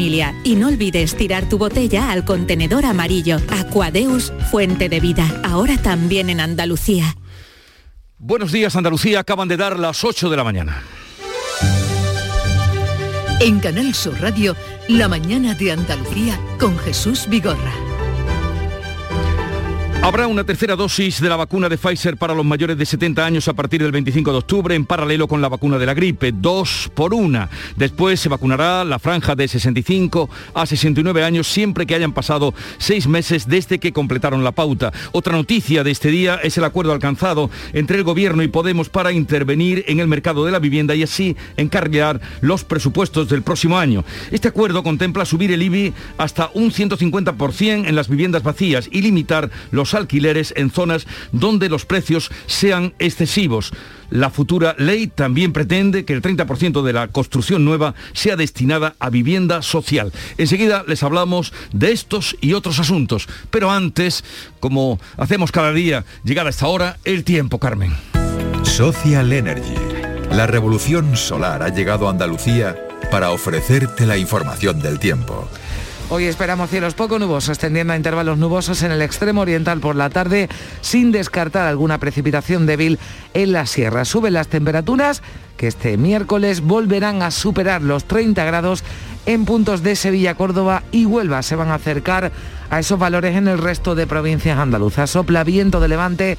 Y no olvides tirar tu botella al contenedor amarillo. Aquadeus, fuente de vida. Ahora también en Andalucía. Buenos días Andalucía, acaban de dar las 8 de la mañana. En Canal Sur Radio, La mañana de Andalucía con Jesús Vigorra. Habrá una tercera dosis de la vacuna de Pfizer para los mayores de 70 años a partir del 25 de octubre en paralelo con la vacuna de la gripe, dos por una. Después se vacunará la franja de 65 a 69 años siempre que hayan pasado seis meses desde que completaron la pauta. Otra noticia de este día es el acuerdo alcanzado entre el Gobierno y Podemos para intervenir en el mercado de la vivienda y así encarrilar los presupuestos del próximo año. Este acuerdo contempla subir el IBI hasta un 150% en las viviendas vacías y limitar los alquileres en zonas donde los precios sean excesivos. La futura ley también pretende que el 30% de la construcción nueva sea destinada a vivienda social. Enseguida les hablamos de estos y otros asuntos. Pero antes, como hacemos cada día, llegar a esta hora, el tiempo, Carmen. Social Energy. La revolución solar ha llegado a Andalucía para ofrecerte la información del tiempo. Hoy esperamos cielos poco nubosos, tendiendo a intervalos nubosos en el extremo oriental por la tarde, sin descartar alguna precipitación débil en la sierra. Suben las temperaturas que este miércoles volverán a superar los 30 grados en puntos de Sevilla, Córdoba y Huelva. Se van a acercar a esos valores en el resto de provincias andaluzas. Sopla viento de levante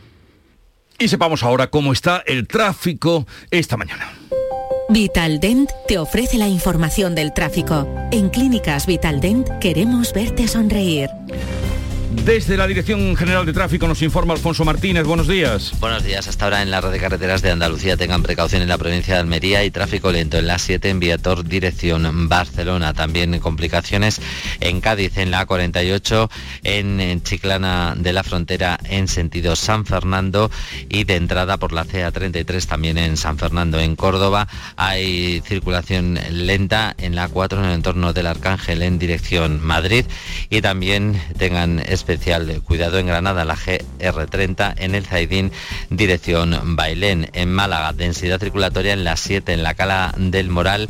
Y sepamos ahora cómo está el tráfico esta mañana. Vitaldent te ofrece la información del tráfico. En Clínicas Vitaldent queremos verte sonreír. Desde la Dirección General de Tráfico nos informa Alfonso Martínez. Buenos días. Buenos días. Hasta ahora en la red de carreteras de Andalucía tengan precaución en la provincia de Almería y tráfico lento en la 7 en Viator dirección Barcelona. También complicaciones en Cádiz en la 48 en Chiclana de la Frontera en sentido San Fernando y de entrada por la CA33 también en San Fernando en Córdoba. Hay circulación lenta en la 4 en el entorno del Arcángel en dirección Madrid y también tengan especial cuidado en Granada, la GR30, en el Zaidín, dirección Bailén, en Málaga, densidad circulatoria en la 7, en la Cala del Moral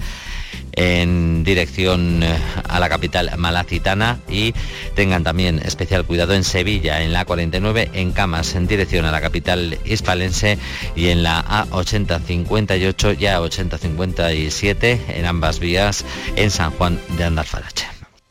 en dirección eh, a la capital malacitana. Y tengan también especial cuidado en Sevilla, en la 49, en Camas, en dirección a la capital hispalense. Y en la A8058 y A8057 en ambas vías en San Juan de Andalfarache.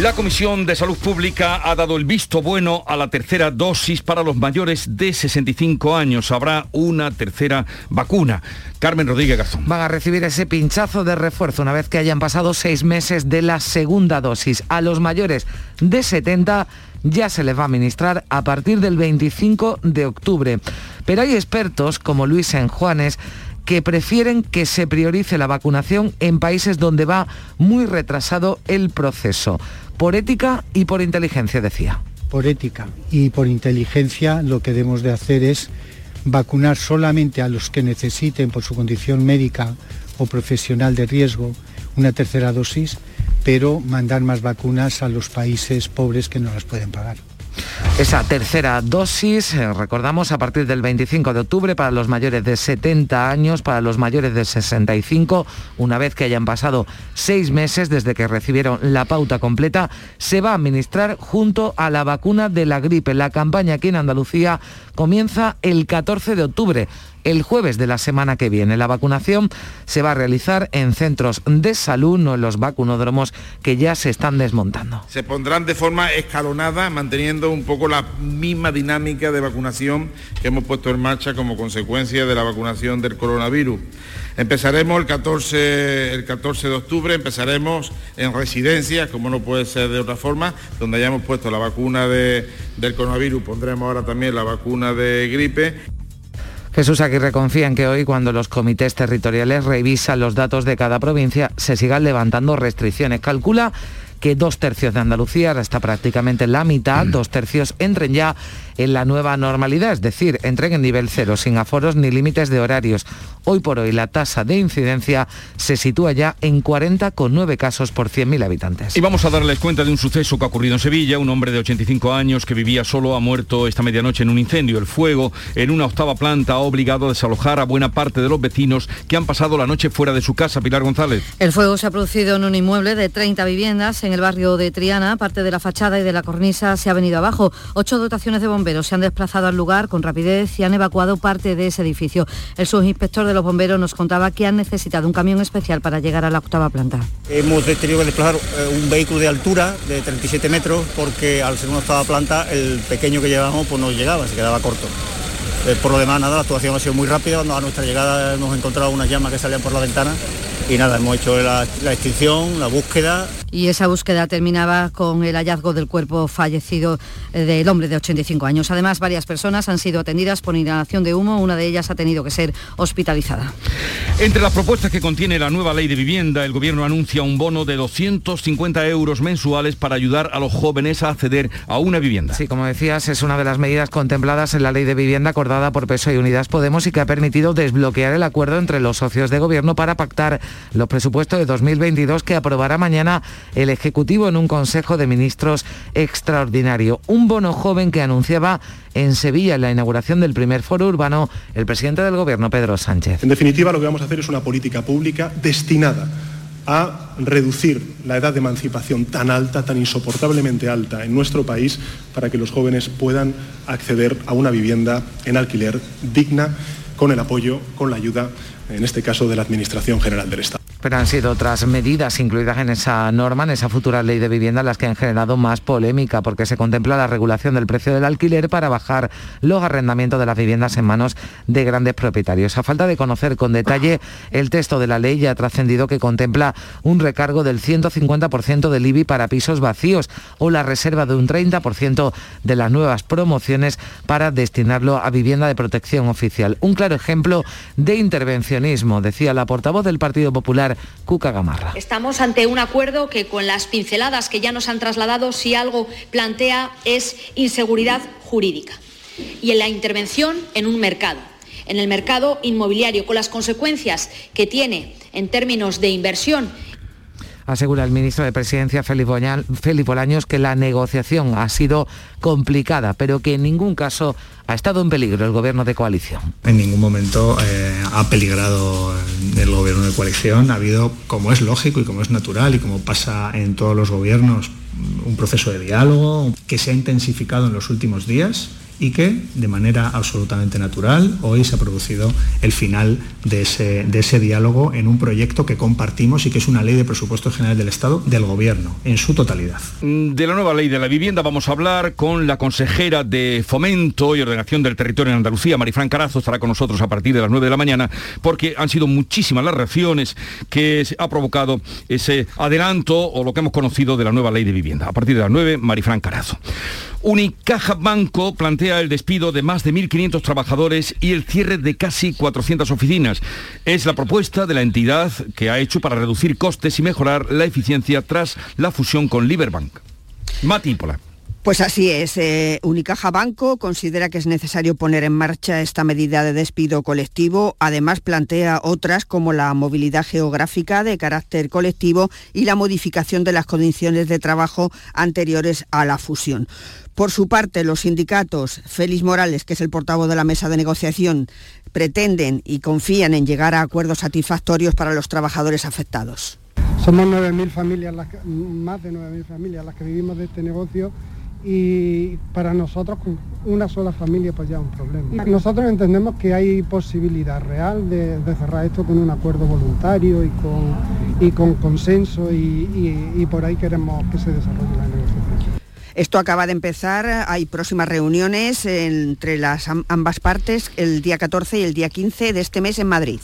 La Comisión de Salud Pública ha dado el visto bueno a la tercera dosis para los mayores de 65 años. Habrá una tercera vacuna. Carmen Rodríguez Garzón. Van a recibir ese pinchazo de refuerzo una vez que hayan pasado seis meses de la segunda dosis. A los mayores de 70 ya se les va a administrar a partir del 25 de octubre. Pero hay expertos como Luis Enjuanes que prefieren que se priorice la vacunación en países donde va muy retrasado el proceso. Por ética y por inteligencia, decía. Por ética y por inteligencia lo que debemos de hacer es vacunar solamente a los que necesiten por su condición médica o profesional de riesgo una tercera dosis, pero mandar más vacunas a los países pobres que no las pueden pagar. Esa tercera dosis, eh, recordamos, a partir del 25 de octubre para los mayores de 70 años, para los mayores de 65, una vez que hayan pasado seis meses desde que recibieron la pauta completa, se va a administrar junto a la vacuna de la gripe. La campaña aquí en Andalucía comienza el 14 de octubre el jueves de la semana que viene. La vacunación se va a realizar en centros de salud, no en los vacunódromos que ya se están desmontando. Se pondrán de forma escalonada, manteniendo un poco la misma dinámica de vacunación que hemos puesto en marcha como consecuencia de la vacunación del coronavirus. Empezaremos el 14, el 14 de octubre, empezaremos en residencias, como no puede ser de otra forma, donde hayamos puesto la vacuna del coronavirus, pondremos ahora también la vacuna de gripe. Jesús Aguirre confía en que hoy, cuando los comités territoriales revisan los datos de cada provincia, se sigan levantando restricciones. Calcula que dos tercios de Andalucía, ahora está prácticamente en la mitad, dos tercios entren ya en la nueva normalidad, es decir, entren en nivel cero, sin aforos ni límites de horarios. Hoy por hoy la tasa de incidencia se sitúa ya en 40,9 casos por 100.000 habitantes. Y vamos a darles cuenta de un suceso que ha ocurrido en Sevilla. Un hombre de 85 años que vivía solo ha muerto esta medianoche en un incendio. El fuego en una octava planta ha obligado a desalojar a buena parte de los vecinos que han pasado la noche fuera de su casa. Pilar González. El fuego se ha producido en un inmueble de 30 viviendas en el barrio de Triana. Parte de la fachada y de la cornisa se ha venido abajo. Ocho dotaciones de bomberos se han desplazado al lugar con rapidez y han evacuado parte de ese edificio. El subinspector de los bomberos nos contaba que han necesitado un camión especial para llegar a la octava planta. Hemos tenido que desplazar eh, un vehículo de altura de 37 metros porque al ser una octava planta el pequeño que llevábamos pues no llegaba, se quedaba corto. Eh, por lo demás, nada, la actuación ha sido muy rápida. a nuestra llegada hemos encontrado unas llamas que salían por la ventana y nada, hemos hecho la, extinción, la búsqueda. Y esa búsqueda terminaba con el hallazgo del cuerpo fallecido eh, del hombre de 85 años. Además, varias personas han sido atendidas por inhalación de humo, una de ellas ha tenido que ser hospitalizada. Entre las propuestas que contiene la nueva ley de vivienda, el Gobierno anuncia un bono de 250 euros mensuales para ayudar a los jóvenes a acceder a una vivienda. Sí, como decías, es una de las medidas contempladas en la ley de vivienda acordada por PSOE y Unidas Podemos y que ha permitido desbloquear el acuerdo entre los socios de Gobierno para pactar los presupuestos de 2022 que aprobará mañana el Ejecutivo en un Consejo de Ministros extraordinario. Un bono joven que anunciaba en Sevilla en la inauguración del primer foro urbano el presidente del Gobierno, Pedro Sánchez. En definitiva, lo que vamos a hacer es una política pública destinada a reducir la edad de emancipación tan alta, tan insoportablemente alta en nuestro país, para que los jóvenes puedan acceder a una vivienda en alquiler digna, con el apoyo, con la ayuda, en este caso, de la Administración General del Estado. Pero han sido otras medidas incluidas en esa norma, en esa futura ley de vivienda, las que han generado más polémica, porque se contempla la regulación del precio del alquiler para bajar los arrendamientos de las viviendas en manos de grandes propietarios. A falta de conocer con detalle el texto de la ley, ya ha trascendido que contempla un recargo del 150% del IBI para pisos vacíos o la reserva de un 30% de las nuevas promociones para destinarlo a vivienda de protección oficial. Un claro ejemplo de decía la portavoz del Partido Popular Cuca Gamarra. Estamos ante un acuerdo que con las pinceladas que ya nos han trasladado, si algo plantea es inseguridad jurídica y en la intervención en un mercado, en el mercado inmobiliario, con las consecuencias que tiene en términos de inversión asegura el ministro de Presidencia, Félix Bolaños, que la negociación ha sido complicada, pero que en ningún caso ha estado en peligro el gobierno de coalición. En ningún momento eh, ha peligrado el gobierno de coalición. Ha habido, como es lógico y como es natural y como pasa en todos los gobiernos, un proceso de diálogo que se ha intensificado en los últimos días y que de manera absolutamente natural hoy se ha producido el final de ese, de ese diálogo en un proyecto que compartimos y que es una ley de presupuestos generales del Estado del Gobierno en su totalidad. Mm, de la nueva ley de la vivienda vamos a hablar con la consejera de Fomento y Ordenación del Territorio en Andalucía, Marifran Carazo, estará con nosotros a partir de las 9 de la mañana porque han sido muchísimas las reacciones que ha provocado ese adelanto o lo que hemos conocido de la nueva ley de vivienda. A partir de las 9, Marifran Carazo. Unicaja Banco plantea el despido de más de 1.500 trabajadores y el cierre de casi 400 oficinas. Es la propuesta de la entidad que ha hecho para reducir costes y mejorar la eficiencia tras la fusión con Liberbank. Matípola. Pues así es. Eh, Unicaja Banco considera que es necesario poner en marcha esta medida de despido colectivo. Además, plantea otras como la movilidad geográfica de carácter colectivo y la modificación de las condiciones de trabajo anteriores a la fusión. Por su parte, los sindicatos, Félix Morales, que es el portavoz de la mesa de negociación, pretenden y confían en llegar a acuerdos satisfactorios para los trabajadores afectados. Somos 9.000 familias, más de 9.000 familias las que vivimos de este negocio y para nosotros con una sola familia pues ya es un problema. Nosotros entendemos que hay posibilidad real de, cerrar esto con un acuerdo voluntario y con, con consenso y por ahí queremos que se desarrolle la negociación. Esto acaba de empezar, hay próximas reuniones entre las ambas partes el día 14 y el día 15 de este mes en Madrid.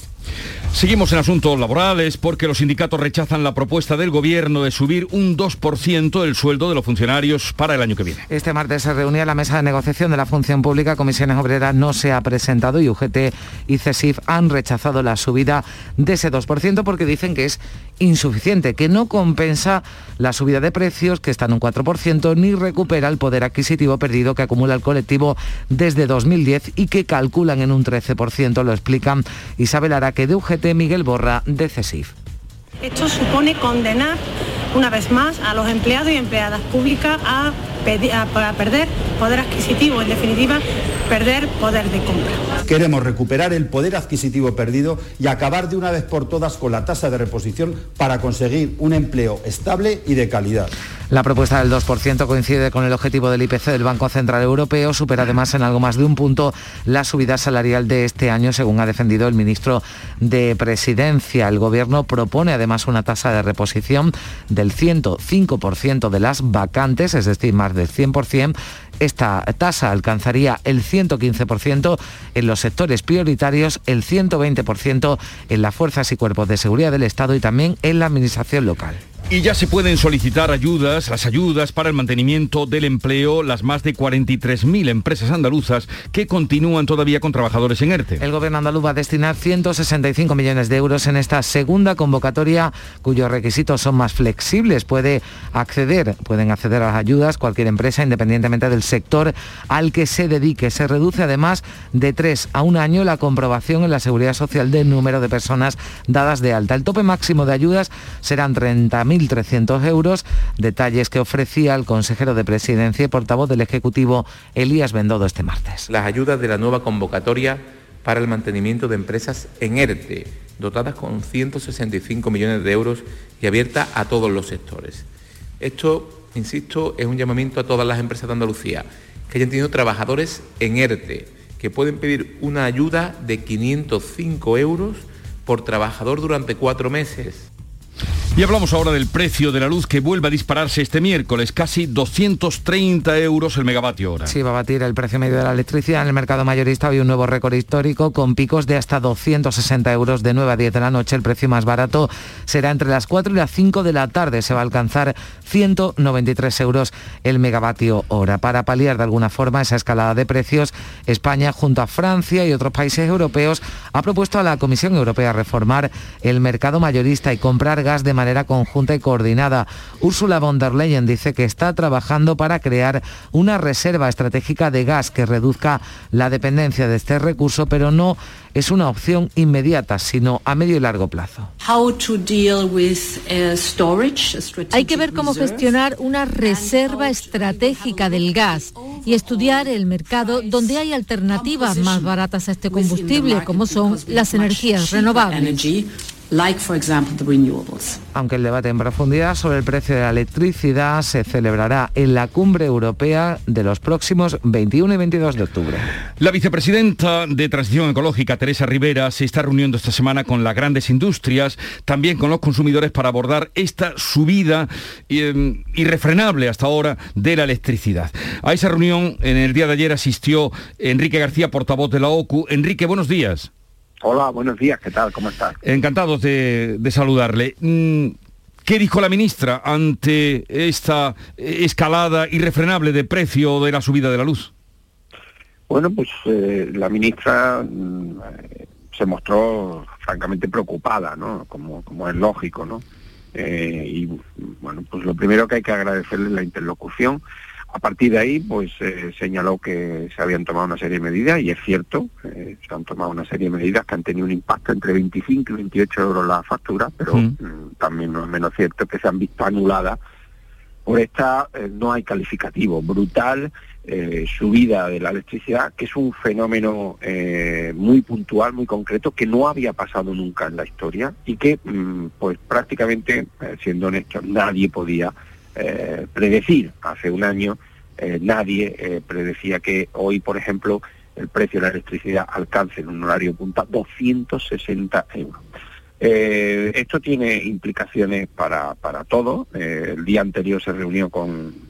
Seguimos en asuntos laborales porque los sindicatos rechazan la propuesta del gobierno de subir un 2% el sueldo de los funcionarios para el año que viene. Este martes se reunía la mesa de negociación de la función pública. Comisiones Obreras no se ha presentado y UGT y CESIF han rechazado la subida de ese 2% porque dicen que es insuficiente, que no compensa la subida de precios, que está en un 4%, ni recupera el poder adquisitivo perdido que acumula el colectivo desde 2010 y que calculan en un 13%, lo explican Isabel Araque de UGT, Miguel Borra de CESIF. Esto supone condenar una vez más a los empleados y empleadas públicas a, a, perder poder adquisitivo, en definitiva, perder poder de compra. Queremos recuperar el poder adquisitivo perdido y acabar de una vez por todas con la tasa de reposición para conseguir un empleo estable y de calidad. La propuesta del 2% coincide con el objetivo del IPC del Banco Central Europeo, supera además en algo más de un punto la subida salarial de este año, según ha defendido el ministro de Presidencia. El Gobierno propone además una tasa de reposición del 105% de las vacantes, es decir, más del 100%, esta tasa alcanzaría el 115% en los sectores prioritarios, el 120% en las fuerzas y cuerpos de seguridad del Estado y también en la administración local. Y ya se pueden solicitar ayudas, las ayudas para el mantenimiento del empleo, las más de 43.000 empresas andaluzas que continúan todavía con trabajadores en ERTE. El gobierno andaluz va a destinar 165 millones de euros en esta segunda convocatoria, cuyos requisitos son más flexibles. Puede acceder, pueden acceder a las ayudas cualquier empresa, independientemente del sector al que se dedique. Se reduce además de tres a un año la comprobación en la seguridad social del número de personas dadas de alta. El tope máximo de ayudas serán 30.000 1.300 euros, detalles que ofrecía el consejero de Presidencia y portavoz del Ejecutivo Elías Bendodo este martes. Las ayudas de la nueva convocatoria para el mantenimiento de empresas en ERTE, dotadas con 165 millones de euros y abierta a todos los sectores. Esto, insisto, es un llamamiento a todas las empresas de Andalucía que hayan tenido trabajadores en ERTE, que pueden pedir una ayuda de 505 euros por trabajador durante cuatro meses. Y hablamos ahora del precio de la luz que vuelve a dispararse este miércoles, casi 230 euros el megavatio hora. Sí, va a batir el precio medio de la electricidad en el mercado mayorista hoy un nuevo récord histórico con picos de hasta 260 euros de 9 a 10 de la noche. El precio más barato será entre las 4 y las 5 de la tarde. Se va a alcanzar 193 euros el megavatio hora. Para paliar de alguna forma esa escalada de precios, España junto a Francia y otros países europeos ha propuesto a la Comisión Europea reformar el mercado mayorista y comprar gas de manera conjunta y coordinada. Ursula von der Leyen dice que está trabajando para crear una reserva estratégica de gas que reduzca la dependencia de este recurso, pero no es una opción inmediata, sino a medio y largo plazo. Hay que ver cómo gestionar una reserva estratégica del gas y estudiar el mercado donde hay alternativas más baratas a este combustible, como son las energías renovables like for example the renewables. Aunque el debate en profundidad sobre el precio de la electricidad se celebrará en la cumbre europea de los próximos 21 y 22 de octubre. La vicepresidenta de Transición Ecológica, Teresa Rivera, se está reuniendo esta semana con las grandes industrias, también con los consumidores para abordar esta subida eh, irrefrenable hasta ahora de la electricidad. A esa reunión en el día de ayer asistió Enrique García, portavoz de la OCU. Enrique, buenos días. Hola, buenos días, ¿qué tal? ¿Cómo estás? Encantados de, saludarle. Mm, ¿Qué dijo la ministra ante esta escalada irrefrenable de precio de la subida de la luz? Bueno, pues eh, la ministra mm, se mostró francamente preocupada, ¿no? Como, como es lógico, ¿no? Eh, y bueno, pues lo primero que hay que agradecerle es la interlocución a partir de ahí, pues eh, señaló que se habían tomado una serie de medidas, y es cierto, eh, se han tomado una serie de medidas que han tenido un impacto entre 25 y 28 euros la factura, pero mm, también no es menos cierto que se han visto anuladas por esta, eh, no hay calificativo, brutal subida de la electricidad, que es un fenómeno muy puntual, muy concreto, que no había pasado nunca en la historia y que, mm, pues prácticamente, siendo honestos, nadie podía predecir. Hace un año eh, nadie eh, predecía que hoy, por ejemplo, el precio de la electricidad alcance en un horario punta 260 euros. Eh, esto tiene implicaciones para, para todo. el día anterior se reunió con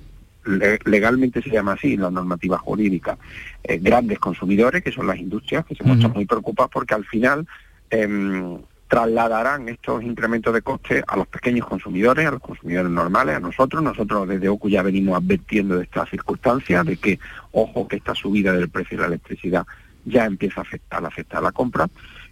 legalmente se llama así la normativa jurídica, eh, grandes consumidores, que son las industrias, que se muestran muy preocupadas porque al final em, trasladarán estos incrementos de coste a los pequeños consumidores, a los consumidores normales, a nosotros. Nosotros desde OCU ya venimos advirtiendo de esta circunstancia, de que, ojo, que esta subida del precio de la electricidad ya empieza a afectar, a afectar la compra.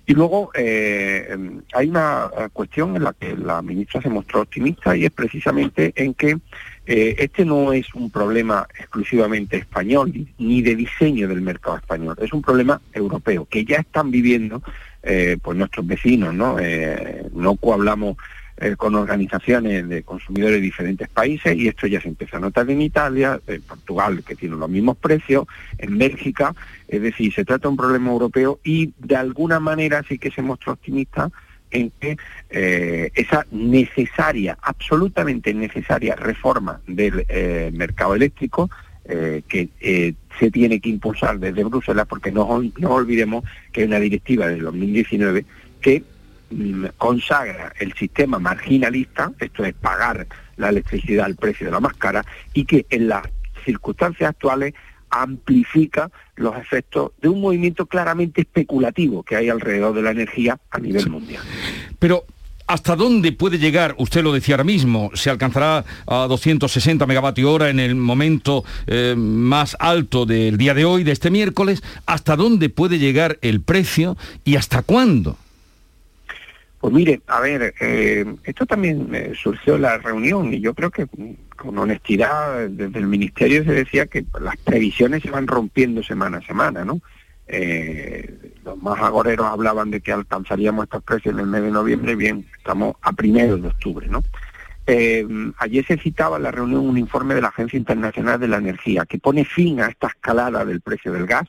Y luego eh, hay una cuestión en la que la ministra se mostró optimista y es precisamente en que eh, este no es un problema exclusivamente español ni de diseño del mercado español, es un problema europeo que ya están viviendo eh, pues nuestros vecinos, ¿no? Eh, no hablamos eh, con organizaciones de consumidores de diferentes países y esto ya se empieza a notar en Italia, en Portugal, que tiene los mismos precios, en Bélgica, es decir, se trata de un problema europeo y de alguna manera sí que se muestra optimista en que eh, esa necesaria, absolutamente necesaria reforma del mercado eléctrico que se tiene que impulsar desde Bruselas, porque no, no olvidemos que hay una directiva del 2019 que Mm, consagra el sistema marginalista, esto es pagar la electricidad al precio de la más cara, y que en las circunstancias actuales amplifica los efectos de un movimiento claramente especulativo que hay alrededor de la energía a nivel mundial. Pero ¿Hasta dónde puede llegar? Usted lo decía ahora mismo, se alcanzará a 260 megavatios hora en el momento eh, más alto del día de hoy, de este miércoles. ¿Hasta dónde puede llegar el precio y hasta cuándo? Pues mire, a ver, eh, esto también eh, surgió en la reunión y yo creo que con honestidad desde el Ministerio se decía que las previsiones se van rompiendo semana a semana, ¿no? Eh, los más agoreros hablaban de que alcanzaríamos estos precios en el mes de noviembre, bien, estamos a primeros de octubre, ¿no? ayer se citaba en la reunión un informe de la Agencia Internacional de la Energía que pone fin a esta escalada del precio del gas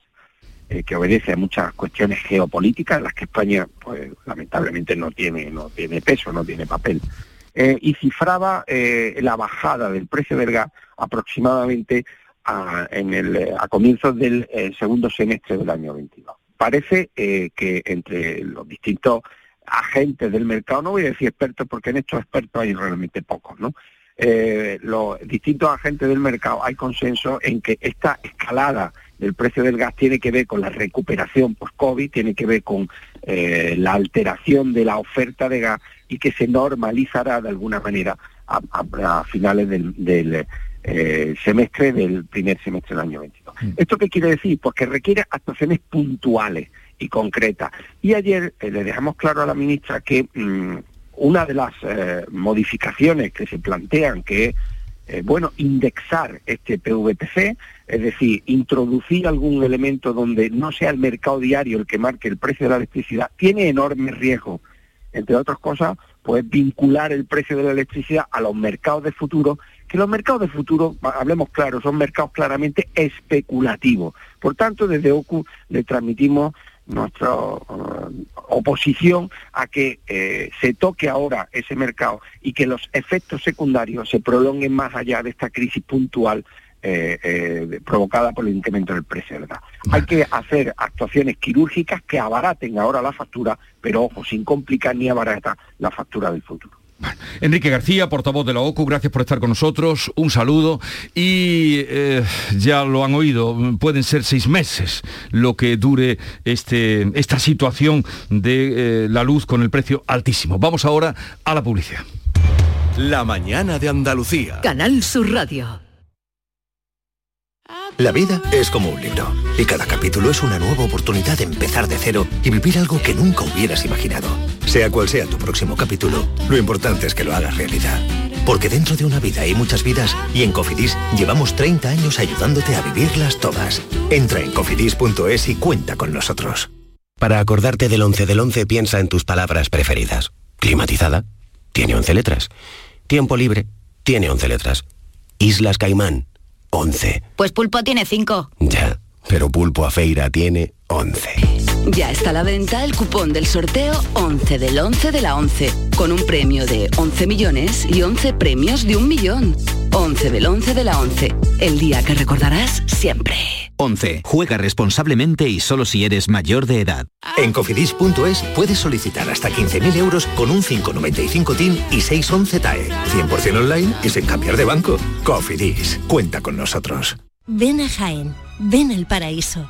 eh, que obedece a muchas cuestiones geopolíticas en las que España, pues lamentablemente no tiene, no tiene peso, no tiene papel. Eh, y cifraba eh, la bajada del precio del gas aproximadamente a, comienzos del segundo semestre del año 22. Parece que entre los distintos agentes del mercado, no voy a decir expertos porque en estos expertos hay realmente pocos, ¿no? los distintos agentes del mercado hay consenso en que esta escalada del precio del gas tiene que ver con la recuperación post-COVID, tiene que ver con eh, la alteración de la oferta de gas y que se normalizará de alguna manera a, finales del, eh, semestre del primer semestre del año 22. Mm. ¿Esto qué quiere decir? Pues que requiere actuaciones puntuales y concretas. Y ayer eh, le dejamos claro a la ministra que mm, una de las modificaciones que se plantean, que es, bueno, indexar este PVPC, es decir, introducir algún elemento donde no sea el mercado diario el que marque el precio de la electricidad, tiene enorme riesgo. Entre otras cosas, pues vincular el precio de la electricidad a los mercados de futuro, que los mercados de futuro, hablemos claro, son mercados claramente especulativos. Por tanto, desde OCU le transmitimos nuestra uh, oposición a que eh, se toque ahora ese mercado y que los efectos secundarios se prolonguen más allá de esta crisis puntual eh, eh, provocada por el incremento del precio gas. Hay que hacer actuaciones quirúrgicas que abaraten ahora la factura, pero ojo, sin complicar ni abaratar la factura del futuro. Enrique García, portavoz de la OCU, gracias por estar con nosotros, un saludo y eh, ya lo han oído, pueden ser seis meses lo que dure este, esta situación de la luz con el precio altísimo. Vamos ahora a la publicidad. La mañana de Andalucía. Canal Sur Radio. La vida es como un libro y cada capítulo es una nueva oportunidad de empezar de cero y vivir algo que nunca hubieras imaginado. Sea cual sea tu próximo capítulo, lo importante es que lo hagas realidad. Porque dentro de una vida hay muchas vidas y en Cofidis llevamos 30 años ayudándote a vivirlas todas. Entra en cofidis.es y cuenta con nosotros. Para acordarte del 11 del 11 piensa en tus palabras preferidas. Climatizada, tiene 11 letras. Tiempo libre, tiene 11 letras. Islas Caimán, 11. Pues Pulpo tiene 5. Ya, pero Pulpo a Feira tiene 11. Ya está a la venta el cupón del sorteo 11 del 11 de la 11 con un premio de 11 millones y 11 premios de un millón. 11 del 11 de la 11, el día que recordarás siempre. 11. Juega responsablemente y solo si eres mayor de edad. En cofidis.es puedes solicitar hasta 15.000 euros con un 595 TIN y 611 TAE. 100% online y sin cambiar de banco. Cofidis, cuenta con nosotros. Ven a Jaén, ven al paraíso.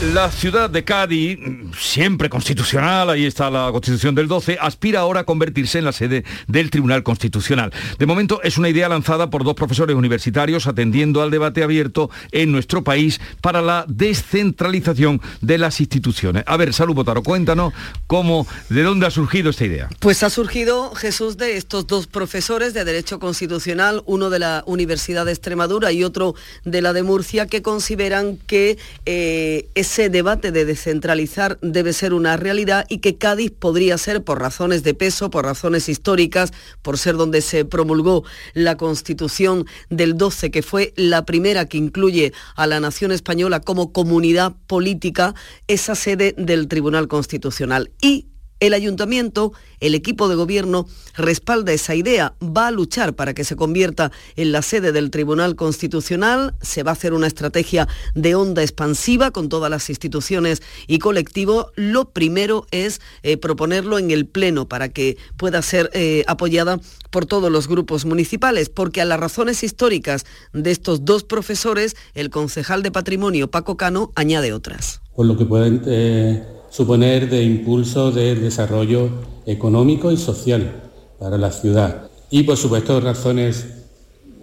La ciudad de Cádiz, siempre constitucional, ahí está la constitución del 12, aspira ahora a convertirse en la sede del Tribunal Constitucional. De momento es una idea lanzada por dos profesores universitarios atendiendo al debate abierto en nuestro país para la descentralización de las instituciones. A ver, Salud Botaro, cuéntanos cómo, de dónde ha surgido esta idea. Pues ha surgido, Jesús, de estos dos profesores de Derecho Constitucional, uno de la Universidad de Extremadura y otro de la de Murcia, que consideran que eh, ese debate de descentralizar debe ser una realidad y que Cádiz podría ser, por razones de peso, por razones históricas, por ser donde se promulgó la Constitución del 12, que fue la primera que incluye a la nación española como comunidad política, esa sede del Tribunal Constitucional. Y el ayuntamiento, el equipo de gobierno, respalda esa idea, va a luchar para que se convierta en la sede del Tribunal Constitucional, se va a hacer una estrategia de onda expansiva con todas las instituciones y colectivos. Lo primero es eh, proponerlo en el Pleno para que pueda ser eh, apoyada por todos los grupos municipales, porque a las razones históricas de estos dos profesores, el concejal de Patrimonio, Paco Cano, añade otras. Lo que pueden eh, suponer de impulso del desarrollo económico y social para la ciudad. Y por supuesto razones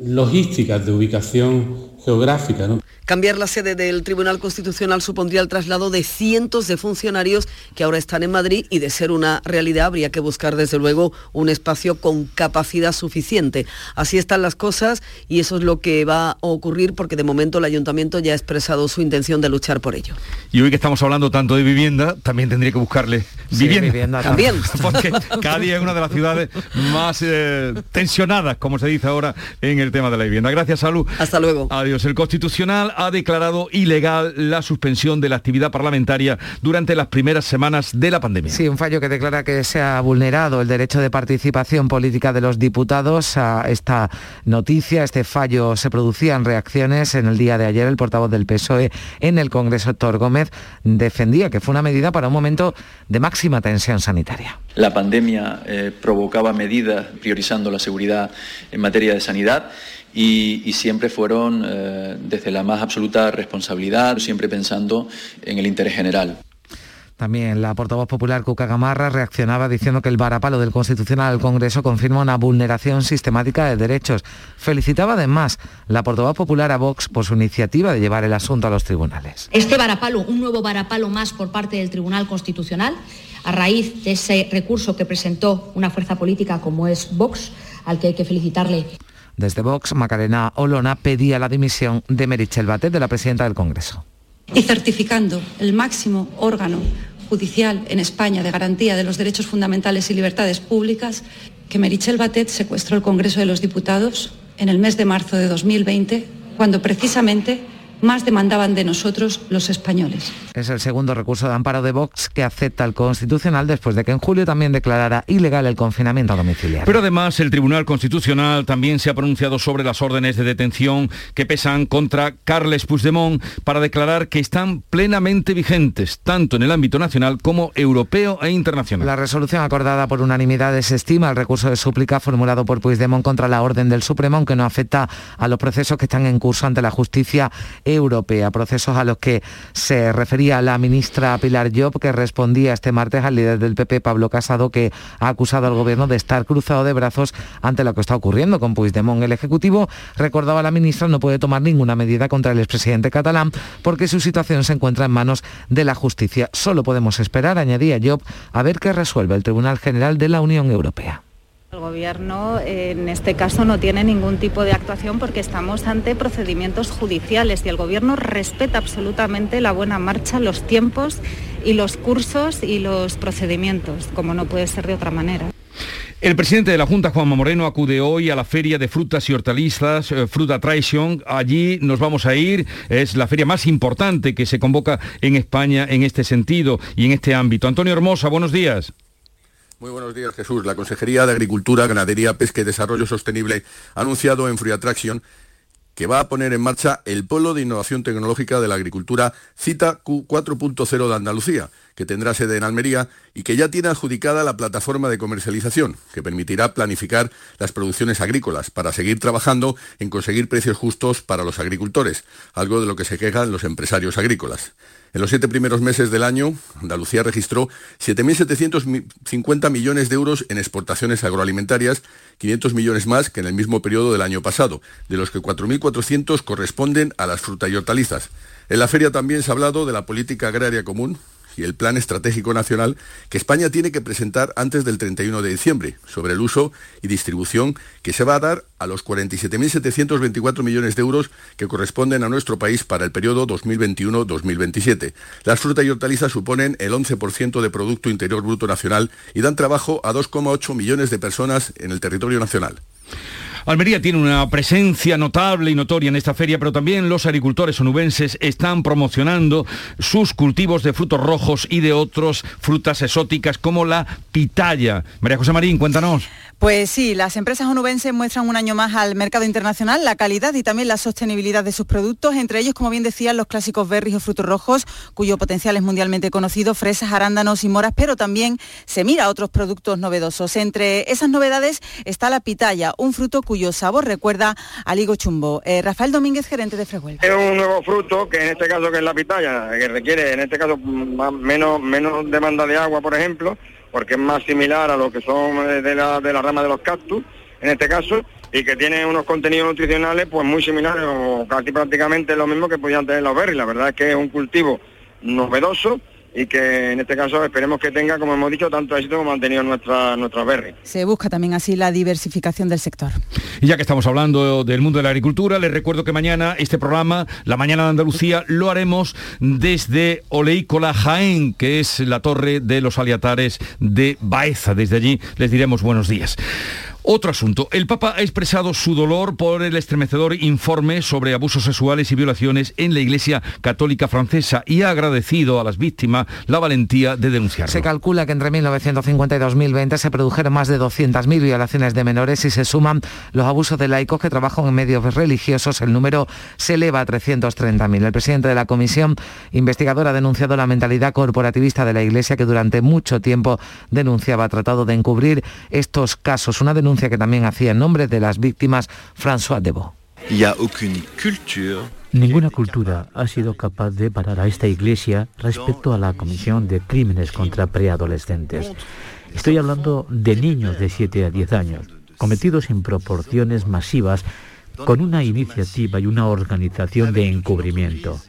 logísticas de ubicación geográfica. Cambiar la sede del Tribunal Constitucional supondría el traslado de cientos de funcionarios que ahora están en Madrid y de ser una realidad habría que buscar desde luego un espacio con capacidad suficiente. Así están las cosas y eso es lo que va a ocurrir porque de momento el ayuntamiento ya ha expresado su intención de luchar por ello. Y hoy que estamos hablando tanto de vivienda, también tendría que buscarle vivienda. vivienda también. Porque Cádiz es una de las ciudades más eh, tensionadas, como se dice ahora, en el tema de la vivienda. Gracias, Salud. Hasta luego. Adiós. El Constitucional ha declarado ilegal la suspensión de la actividad parlamentaria durante las primeras semanas de la pandemia. Sí, un fallo que declara que se ha vulnerado el derecho de participación política de los diputados. A esta noticia, este fallo se producía en reacciones. En el día de ayer, el portavoz del PSOE en el Congreso, Héctor Gómez, defendía que fue una medida para un momento de máxima tensión sanitaria. La pandemia eh, provocaba medidas priorizando la seguridad en materia de sanidad y, siempre fueron eh, desde la más absoluta responsabilidad, siempre pensando en el interés general. También la portavoz popular Cuca Gamarra reaccionaba diciendo que el varapalo del Constitucional al Congreso confirma una vulneración sistemática de derechos. Felicitaba además la portavoz popular a Vox por su iniciativa de llevar el asunto a los tribunales. Este varapalo, un nuevo varapalo más por parte del Tribunal Constitucional, a raíz de ese recurso que presentó una fuerza política como es Vox, al que hay que felicitarle. Desde Vox, Macarena Olona pedía la dimisión de Merichel Batet, de la presidenta del Congreso. Y certificando el máximo órgano judicial en España de garantía de los derechos fundamentales y libertades públicas, que Merichel Batet secuestró el Congreso de los Diputados en el mes de marzo de 2020, cuando precisamente más demandaban de nosotros los españoles. Es el segundo recurso de amparo de Vox que acepta el Constitucional después de que en julio también declarara ilegal el confinamiento domiciliario. Pero además el Tribunal Constitucional también se ha pronunciado sobre las órdenes de detención que pesan contra Carles Puigdemont para declarar que están plenamente vigentes, tanto en el ámbito nacional como europeo e internacional. La resolución acordada por unanimidad desestima el recurso de súplica formulado por Puigdemont contra la orden del Supremo, aunque no afecta a los procesos que están en curso ante la justicia europea, procesos a los que se refería la ministra Pilar Job, que respondía este martes al líder del PP, Pablo Casado, que ha acusado al gobierno de estar cruzado de brazos ante lo que está ocurriendo con Puigdemont. El Ejecutivo, recordaba la ministra, no puede tomar ninguna medida contra el expresidente catalán porque su situación se encuentra en manos de la justicia. Solo podemos esperar, añadía Job, a ver qué resuelve el Tribunal General de la Unión Europea. El Gobierno en este caso no tiene ningún tipo de actuación porque estamos ante procedimientos judiciales y el Gobierno respeta absolutamente la buena marcha, los tiempos y los cursos y los procedimientos, como no puede ser de otra manera. El presidente de la Junta, Juanma Moreno, acude hoy a la Feria de Frutas y Hortalizas, eh, Fruta Traición. Allí nos vamos a ir. Es la feria más importante que se convoca en España en este sentido y en este ámbito. Antonio Hermosa, buenos días. Muy buenos días, Jesús. La Consejería de Agricultura, Ganadería, Pesca y Desarrollo Sostenible ha anunciado en Free Attraction que va a poner en marcha el Polo de Innovación Tecnológica de la Agricultura Cita Q4.0 de Andalucía, que tendrá sede en Almería y que ya tiene adjudicada la plataforma de comercialización, que permitirá planificar las producciones agrícolas para seguir trabajando en conseguir precios justos para los agricultores, algo de lo que se quejan los empresarios agrícolas. En los siete primeros meses del año, Andalucía registró 7.750 millones de euros en exportaciones agroalimentarias, 500 millones más que en el mismo periodo del año pasado, de los que 4.400 corresponden a las frutas y hortalizas. En la feria también se ha hablado de la política agraria común, y el Plan Estratégico Nacional que España tiene que presentar antes del 31 de diciembre sobre el uso y distribución que se va a dar a los 47.724 millones de euros que corresponden a nuestro país para el periodo 2021-2027. Las frutas y hortalizas suponen el 11% de Producto Interior Bruto Nacional y dan trabajo a 2,8 millones de personas en el territorio nacional. Almería tiene una presencia notable y notoria en esta feria, pero también los agricultores onubenses están promocionando sus cultivos de frutos rojos y de otras frutas exóticas como la pitaya. María José Marín, cuéntanos. Pues sí, las empresas onubenses muestran un año más al mercado internacional la calidad y también la sostenibilidad de sus productos, entre ellos, como bien decían, los clásicos berries o frutos rojos, cuyo potencial es mundialmente conocido, fresas, arándanos y moras, pero también se mira a otros productos novedosos. Entre esas novedades está la pitaya, un fruto cuyo sabor recuerda al higo chumbo. Eh, Rafael Domínguez, gerente de Frehuel. Es un nuevo fruto que en este caso que es la pitaya, que requiere en este caso menos, menos demanda de agua, por ejemplo, porque es más similar a lo que son eh, de la, de la rama de los cactus, en este caso, y que tiene unos contenidos nutricionales pues muy similares o casi prácticamente lo mismo que podían tener los berries. La verdad es que es un cultivo novedoso y que en este caso esperemos que tenga, como hemos dicho, tanto éxito como han tenido nuestra, berries. Se busca también así la diversificación del sector. Y ya que estamos hablando del mundo de la agricultura, les recuerdo que mañana este programa, La Mañana de Andalucía, lo haremos desde Oleícola Jaén, que es la torre de los aliatares de Baeza. Desde allí les diremos buenos días. Otro asunto. El Papa ha expresado su dolor por el estremecedor informe sobre abusos sexuales y violaciones en la Iglesia Católica Francesa y ha agradecido a las víctimas la valentía de denunciarlo. Se calcula que entre 1950 y 2020 se produjeron más de 200.000 violaciones de menores y se suman los abusos de laicos que trabajan en medios religiosos. El número se eleva a 330.000. El presidente de la comisión investigadora ha denunciado la mentalidad corporativista de la Iglesia que durante mucho tiempo denunciaba, ha tratado de encubrir estos casos. Una denuncia que también hacía en nombre de las víctimas François Debo. Ninguna cultura ha sido capaz de parar a esta iglesia respecto a la comisión de crímenes contra preadolescentes. Estoy hablando de niños de 7 a 10 años, cometidos en proporciones masivas con una iniciativa y una organización de encubrimiento.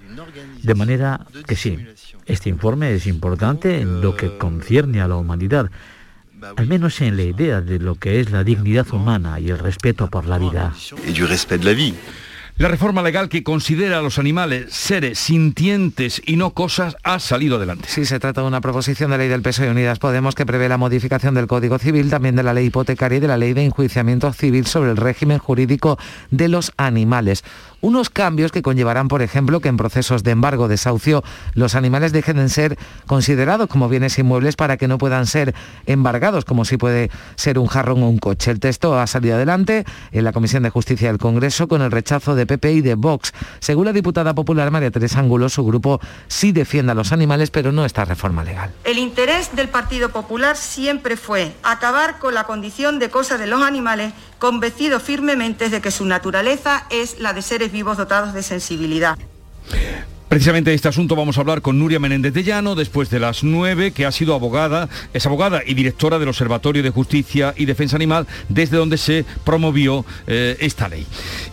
De manera que sí, este informe es importante en lo que concierne a la humanidad, al menos en la idea de lo que es la dignidad humana y el respeto por la vida. La reforma legal que considera a los animales seres sintientes y no cosas ha salido adelante. Sí, se trata de una proposición de ley del PSOE Unidas Podemos que prevé la modificación del Código Civil, también de la ley hipotecaria y de la ley de enjuiciamiento civil sobre el régimen jurídico de los animales unos cambios que conllevarán, por ejemplo, que en procesos de embargo, desahucio, los animales dejen de ser considerados como bienes inmuebles para que no puedan ser embargados, como si puede ser un jarrón o un coche. El texto ha salido adelante en la Comisión de Justicia del Congreso con el rechazo de PP y de Vox. Según la diputada popular María Teresa Ángulo, su grupo sí defiende a los animales, pero no esta reforma legal. El interés del Partido Popular siempre fue acabar con la condición de cosa de los animales convencido firmemente de que su naturaleza es la de seres vivos dotados de sensibilidad. Precisamente de este asunto vamos a hablar con Nuria Menéndez de Llano después de las nueve, que ha sido abogada, es abogada y directora del Observatorio de Justicia y Defensa Animal, desde donde se promovió eh, esta ley.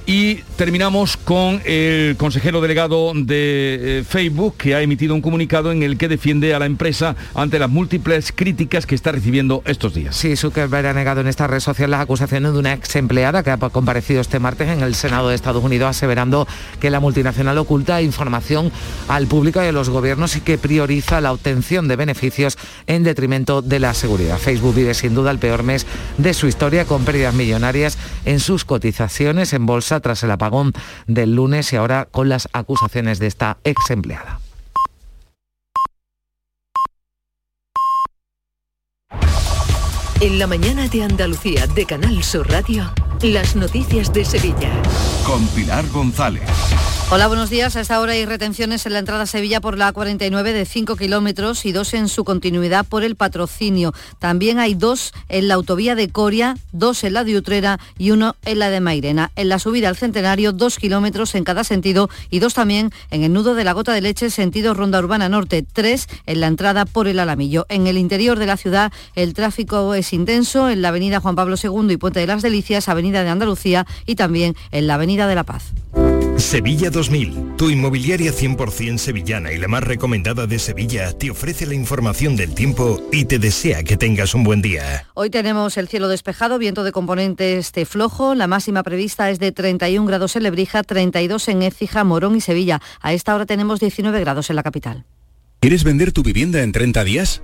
Y terminamos con el consejero delegado de eh, Facebook, que ha emitido un comunicado en el que defiende a la empresa ante las múltiples críticas que está recibiendo estos días. Sí, Zuckerberg ha negado en esta red social las acusaciones de una ex empleada que ha comparecido este martes en el Senado de Estados Unidos aseverando que la multinacional oculta información al público y a los gobiernos y que prioriza la obtención de beneficios en detrimento de la seguridad. Facebook vive sin duda el peor mes de su historia con pérdidas millonarias en sus cotizaciones en bolsa tras el apagón del lunes y ahora con las acusaciones de esta ex empleada. En la mañana de Andalucía de Canal Sur Radio, las noticias de Sevilla. Con Pilar González. Hola, buenos días. A esta hora hay retenciones en la entrada a Sevilla por la A49 de 5 kilómetros y dos en su continuidad por el patrocinio. También hay dos en la autovía de Coria, dos en la de Utrera y uno en la de Mairena. En la subida al Centenario, dos kilómetros en cada sentido y dos también en el nudo de la Gota de Leche, sentido Ronda Urbana Norte, tres en la entrada por el Alamillo. En el interior de la ciudad el tráfico es intenso en la avenida Juan Pablo II y Puente de las Delicias, avenida de Andalucía y también en la avenida de la Paz. Sevilla 2000, tu inmobiliaria 100% sevillana y la más recomendada de Sevilla, te ofrece la información del tiempo y te desea que tengas un buen día. Hoy tenemos el cielo despejado, viento de componente este flojo, la máxima prevista es de 31 grados en Lebrija, 32 en Écija, Morón y Sevilla. A esta hora tenemos 19 grados en la capital. ¿Quieres vender tu vivienda en 30 días?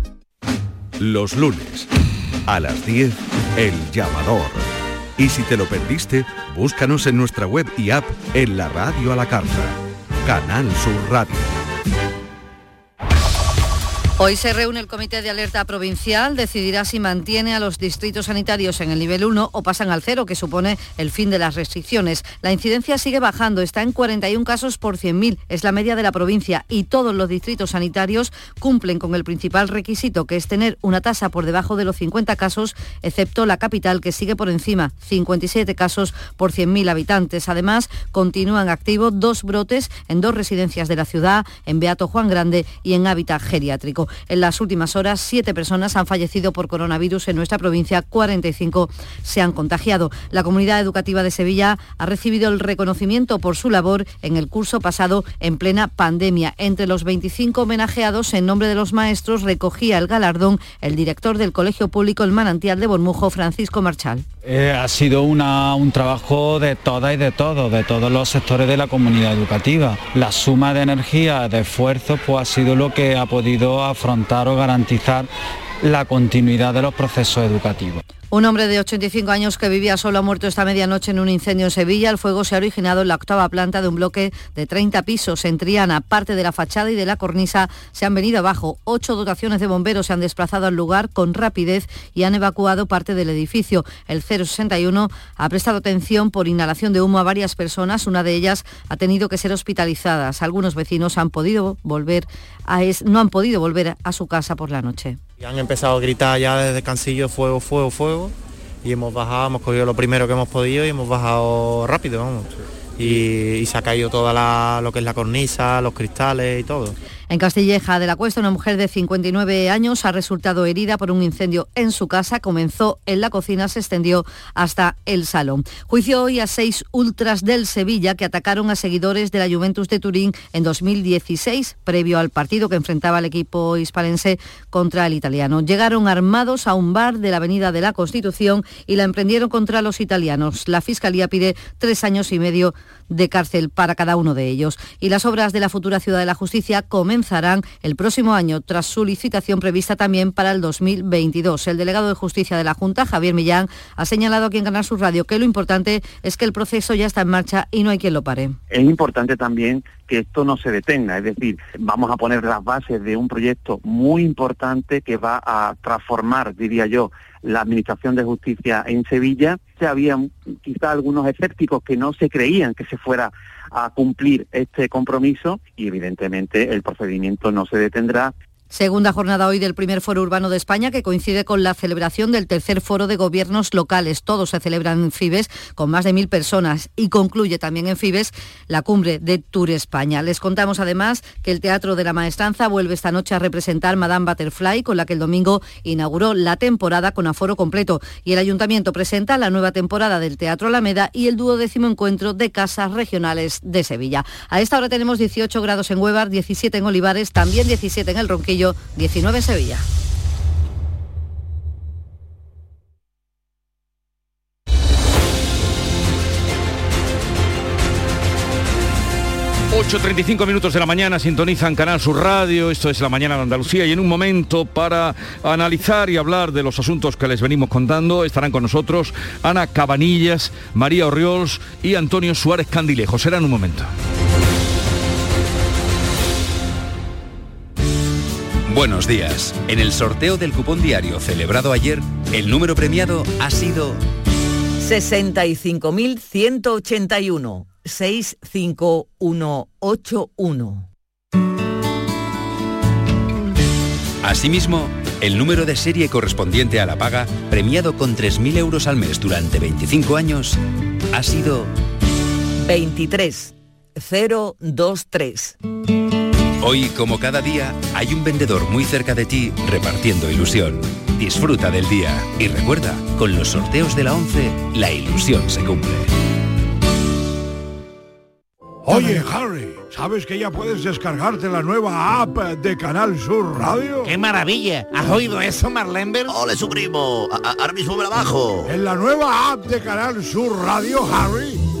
Los lunes a las 10, El Llamador. Y si te lo perdiste, búscanos en nuestra web y app en la radio a la carta. Canal Sur Radio. Hoy se reúne el Comité de Alerta Provincial, decidirá si mantiene a los distritos sanitarios en el nivel 1 o pasan al cero, que supone el fin de las restricciones. La incidencia sigue bajando, está en 41 casos por 100.000, es la media de la provincia y todos los distritos sanitarios cumplen con el principal requisito, que es tener una tasa por debajo de los 50 casos, excepto la capital, que sigue por encima, 57 casos por 100.000 habitantes. Además, continúan activos dos brotes en dos residencias de la ciudad, en Beato Juan Grande y en hábitat geriátrico. En las últimas horas, siete personas han fallecido por coronavirus en nuestra provincia, 45 se han contagiado. La comunidad educativa de Sevilla ha recibido el reconocimiento por su labor en el curso pasado en plena pandemia. Entre los 25 homenajeados, en nombre de los maestros, recogía el galardón el director del Colegio Público El Manantial de Bormujo, Francisco Marchal. Eh, ha sido un trabajo de todas y de todos, de todos los sectores de la comunidad educativa. La suma de energía, de esfuerzo, pues ha sido lo que ha podido afrontar o garantizar la continuidad de los procesos educativos. Un hombre de 85 años que vivía solo ha muerto esta medianoche en un incendio en Sevilla. El fuego se ha originado en la octava planta de un bloque de 30 pisos en Triana. Parte de la fachada y de la cornisa se han venido abajo. Ocho dotaciones de bomberos se han desplazado al lugar con rapidez y han evacuado parte del edificio. El 061 ha prestado atención por inhalación de humo a varias personas. Una de ellas ha tenido que ser hospitalizadas. Algunos vecinos no han podido volver a su casa por la noche. Y han empezado a gritar ya desde Cancillo fuego, fuego, fuego. Y hemos bajado, hemos cogido lo primero que hemos podido y hemos bajado rápido, vamos. Y, y se ha caído toda la, lo que es la cornisa, los cristales y todo. En Castilleja de la Cuesta, una mujer de 59 años ha resultado herida por un incendio en su casa. Comenzó en la cocina, se extendió hasta el salón. Juicio hoy a seis ultras del Sevilla que atacaron a seguidores de la Juventus de Turín en 2016, previo al partido que enfrentaba al equipo hispalense contra el italiano. Llegaron armados a un bar de la Avenida de la Constitución y la emprendieron contra los italianos. La Fiscalía pide tres años y medio de cárcel para cada uno de ellos. Y las obras de la futura Ciudad de la Justicia comenzarán el próximo año, tras su prevista también para el 2022. El delegado de Justicia de la Junta, Javier Millán, ha señalado aquí en Canal Sur Radio que lo importante es que el proceso ya está en marcha y no hay quien lo pare. Es importante también que esto no se detenga. Es decir, vamos a poner las bases de un proyecto muy importante que va a transformar, diría yo, la Administración de Justicia en Sevilla. Había quizá algunos escépticos que no se creían que se fuera a cumplir este compromiso y evidentemente el procedimiento no se detendrá Segunda jornada hoy del primer Foro Urbano de España que coincide con la celebración del tercer Foro de Gobiernos Locales. Todos se celebran en Fibes con más de mil personas y concluye también en Fibes la cumbre de Tour España. Les contamos además que el Teatro de la Maestranza vuelve esta noche a representar Madame Butterfly con la que el domingo inauguró la temporada con aforo completo y el Ayuntamiento presenta la nueva temporada del Teatro Alameda y el duodécimo encuentro de casas regionales de Sevilla. A esta hora tenemos 18 grados en Huevar, 17 en Olivares, también 17 en el Ronquillo 19 Sevilla. 8.35 minutos de la mañana sintonizan Canal Sur Radio, esto es la mañana de Andalucía y en un momento para analizar y hablar de los asuntos que les venimos contando estarán con nosotros Ana Cabanillas, María Orriols y Antonio Suárez Candilejo. Será en un momento. Buenos días. En el sorteo del cupón diario celebrado ayer, el número premiado ha sido 65.181. 65181. Asimismo, el número de serie correspondiente a la paga, premiado con 3.000 euros al mes durante 25 años, ha sido 23023. Hoy, como cada día, hay un vendedor muy cerca de ti repartiendo ilusión. Disfruta del día y recuerda, con los sorteos de la 11, la ilusión se cumple. Oye, Harry, ¿sabes que ya puedes descargarte la nueva app de Canal Sur Radio? ¡Qué maravilla! ¿Has oído eso, Marlenber? ¡Ole, su primo! Ahora mismo me la bajo. En la nueva app de Canal Sur Radio, Harry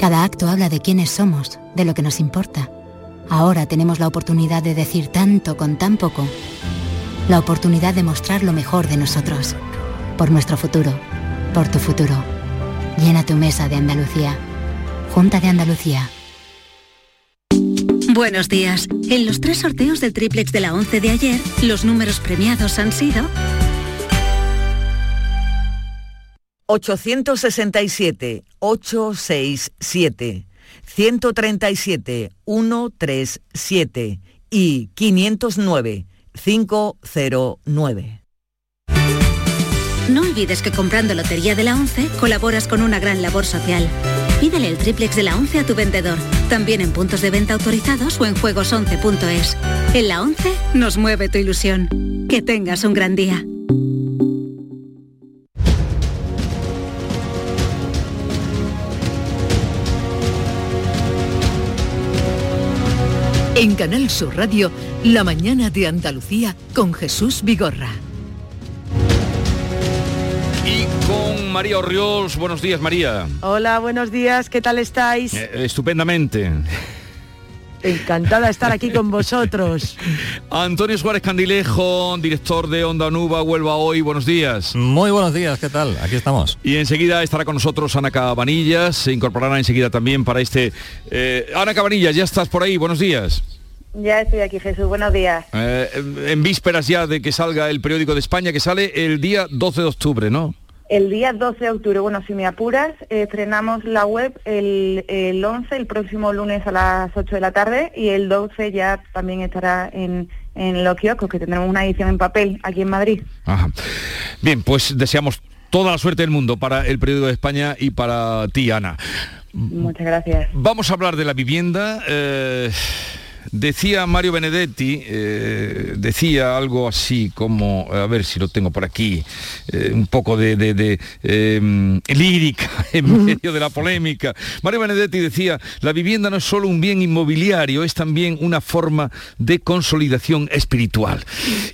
cada acto habla de quiénes somos, de lo que nos importa. Ahora tenemos la oportunidad de decir tanto con tan poco. La oportunidad de mostrar lo mejor de nosotros. Por nuestro futuro. Por tu futuro. Llena tu mesa de Andalucía. Junta de Andalucía. Buenos días. En los tres sorteos del triplex de la 11 de ayer, los números premiados han sido 867 867 137 137 y 509 509. No olvides que comprando Lotería de la 11 colaboras con una gran labor social. Pídele el triplex de la 11 a tu vendedor, también en puntos de venta autorizados o en juegos11.es. En la 11 nos mueve tu ilusión. Que tengas un gran día. Canal Sur Radio, La mañana de Andalucía con Jesús Vigorra. Y con María Orriols, buenos días María. Hola, buenos días, ¿qué tal estáis? Eh, estupendamente. Encantada de estar aquí con vosotros. Antonio Suárez Candilejo, director de Onda Nuba, Huelva Hoy, buenos días. Muy buenos días, ¿qué tal? Aquí estamos. Y enseguida estará con nosotros Ana Cabanillas, se incorporará enseguida también para este... Eh, Ana Cabanillas, ya estás por ahí, buenos días. Ya estoy aquí, Jesús. Buenos días. Eh, en vísperas ya de que salga el periódico de España, que sale el día 12 de octubre, ¿no? El día 12 de octubre, bueno, si me apuras, estrenamos la web el, el 11, el próximo lunes a las 8 de la tarde, y el 12 ya también estará en, en los kioscos, que tendremos una edición en papel aquí en Madrid. Ajá. Bien, pues deseamos toda la suerte del mundo para el periódico de España y para ti, Ana. Muchas gracias. Vamos a hablar de la vivienda. Eh, Decía Mario Benedetti, eh, decía algo así como, a ver si lo tengo por aquí, eh, un poco de, de- de, eh, lírica en medio de la polémica. Mario Benedetti decía, la vivienda no es solo un bien inmobiliario, es también una forma de consolidación espiritual.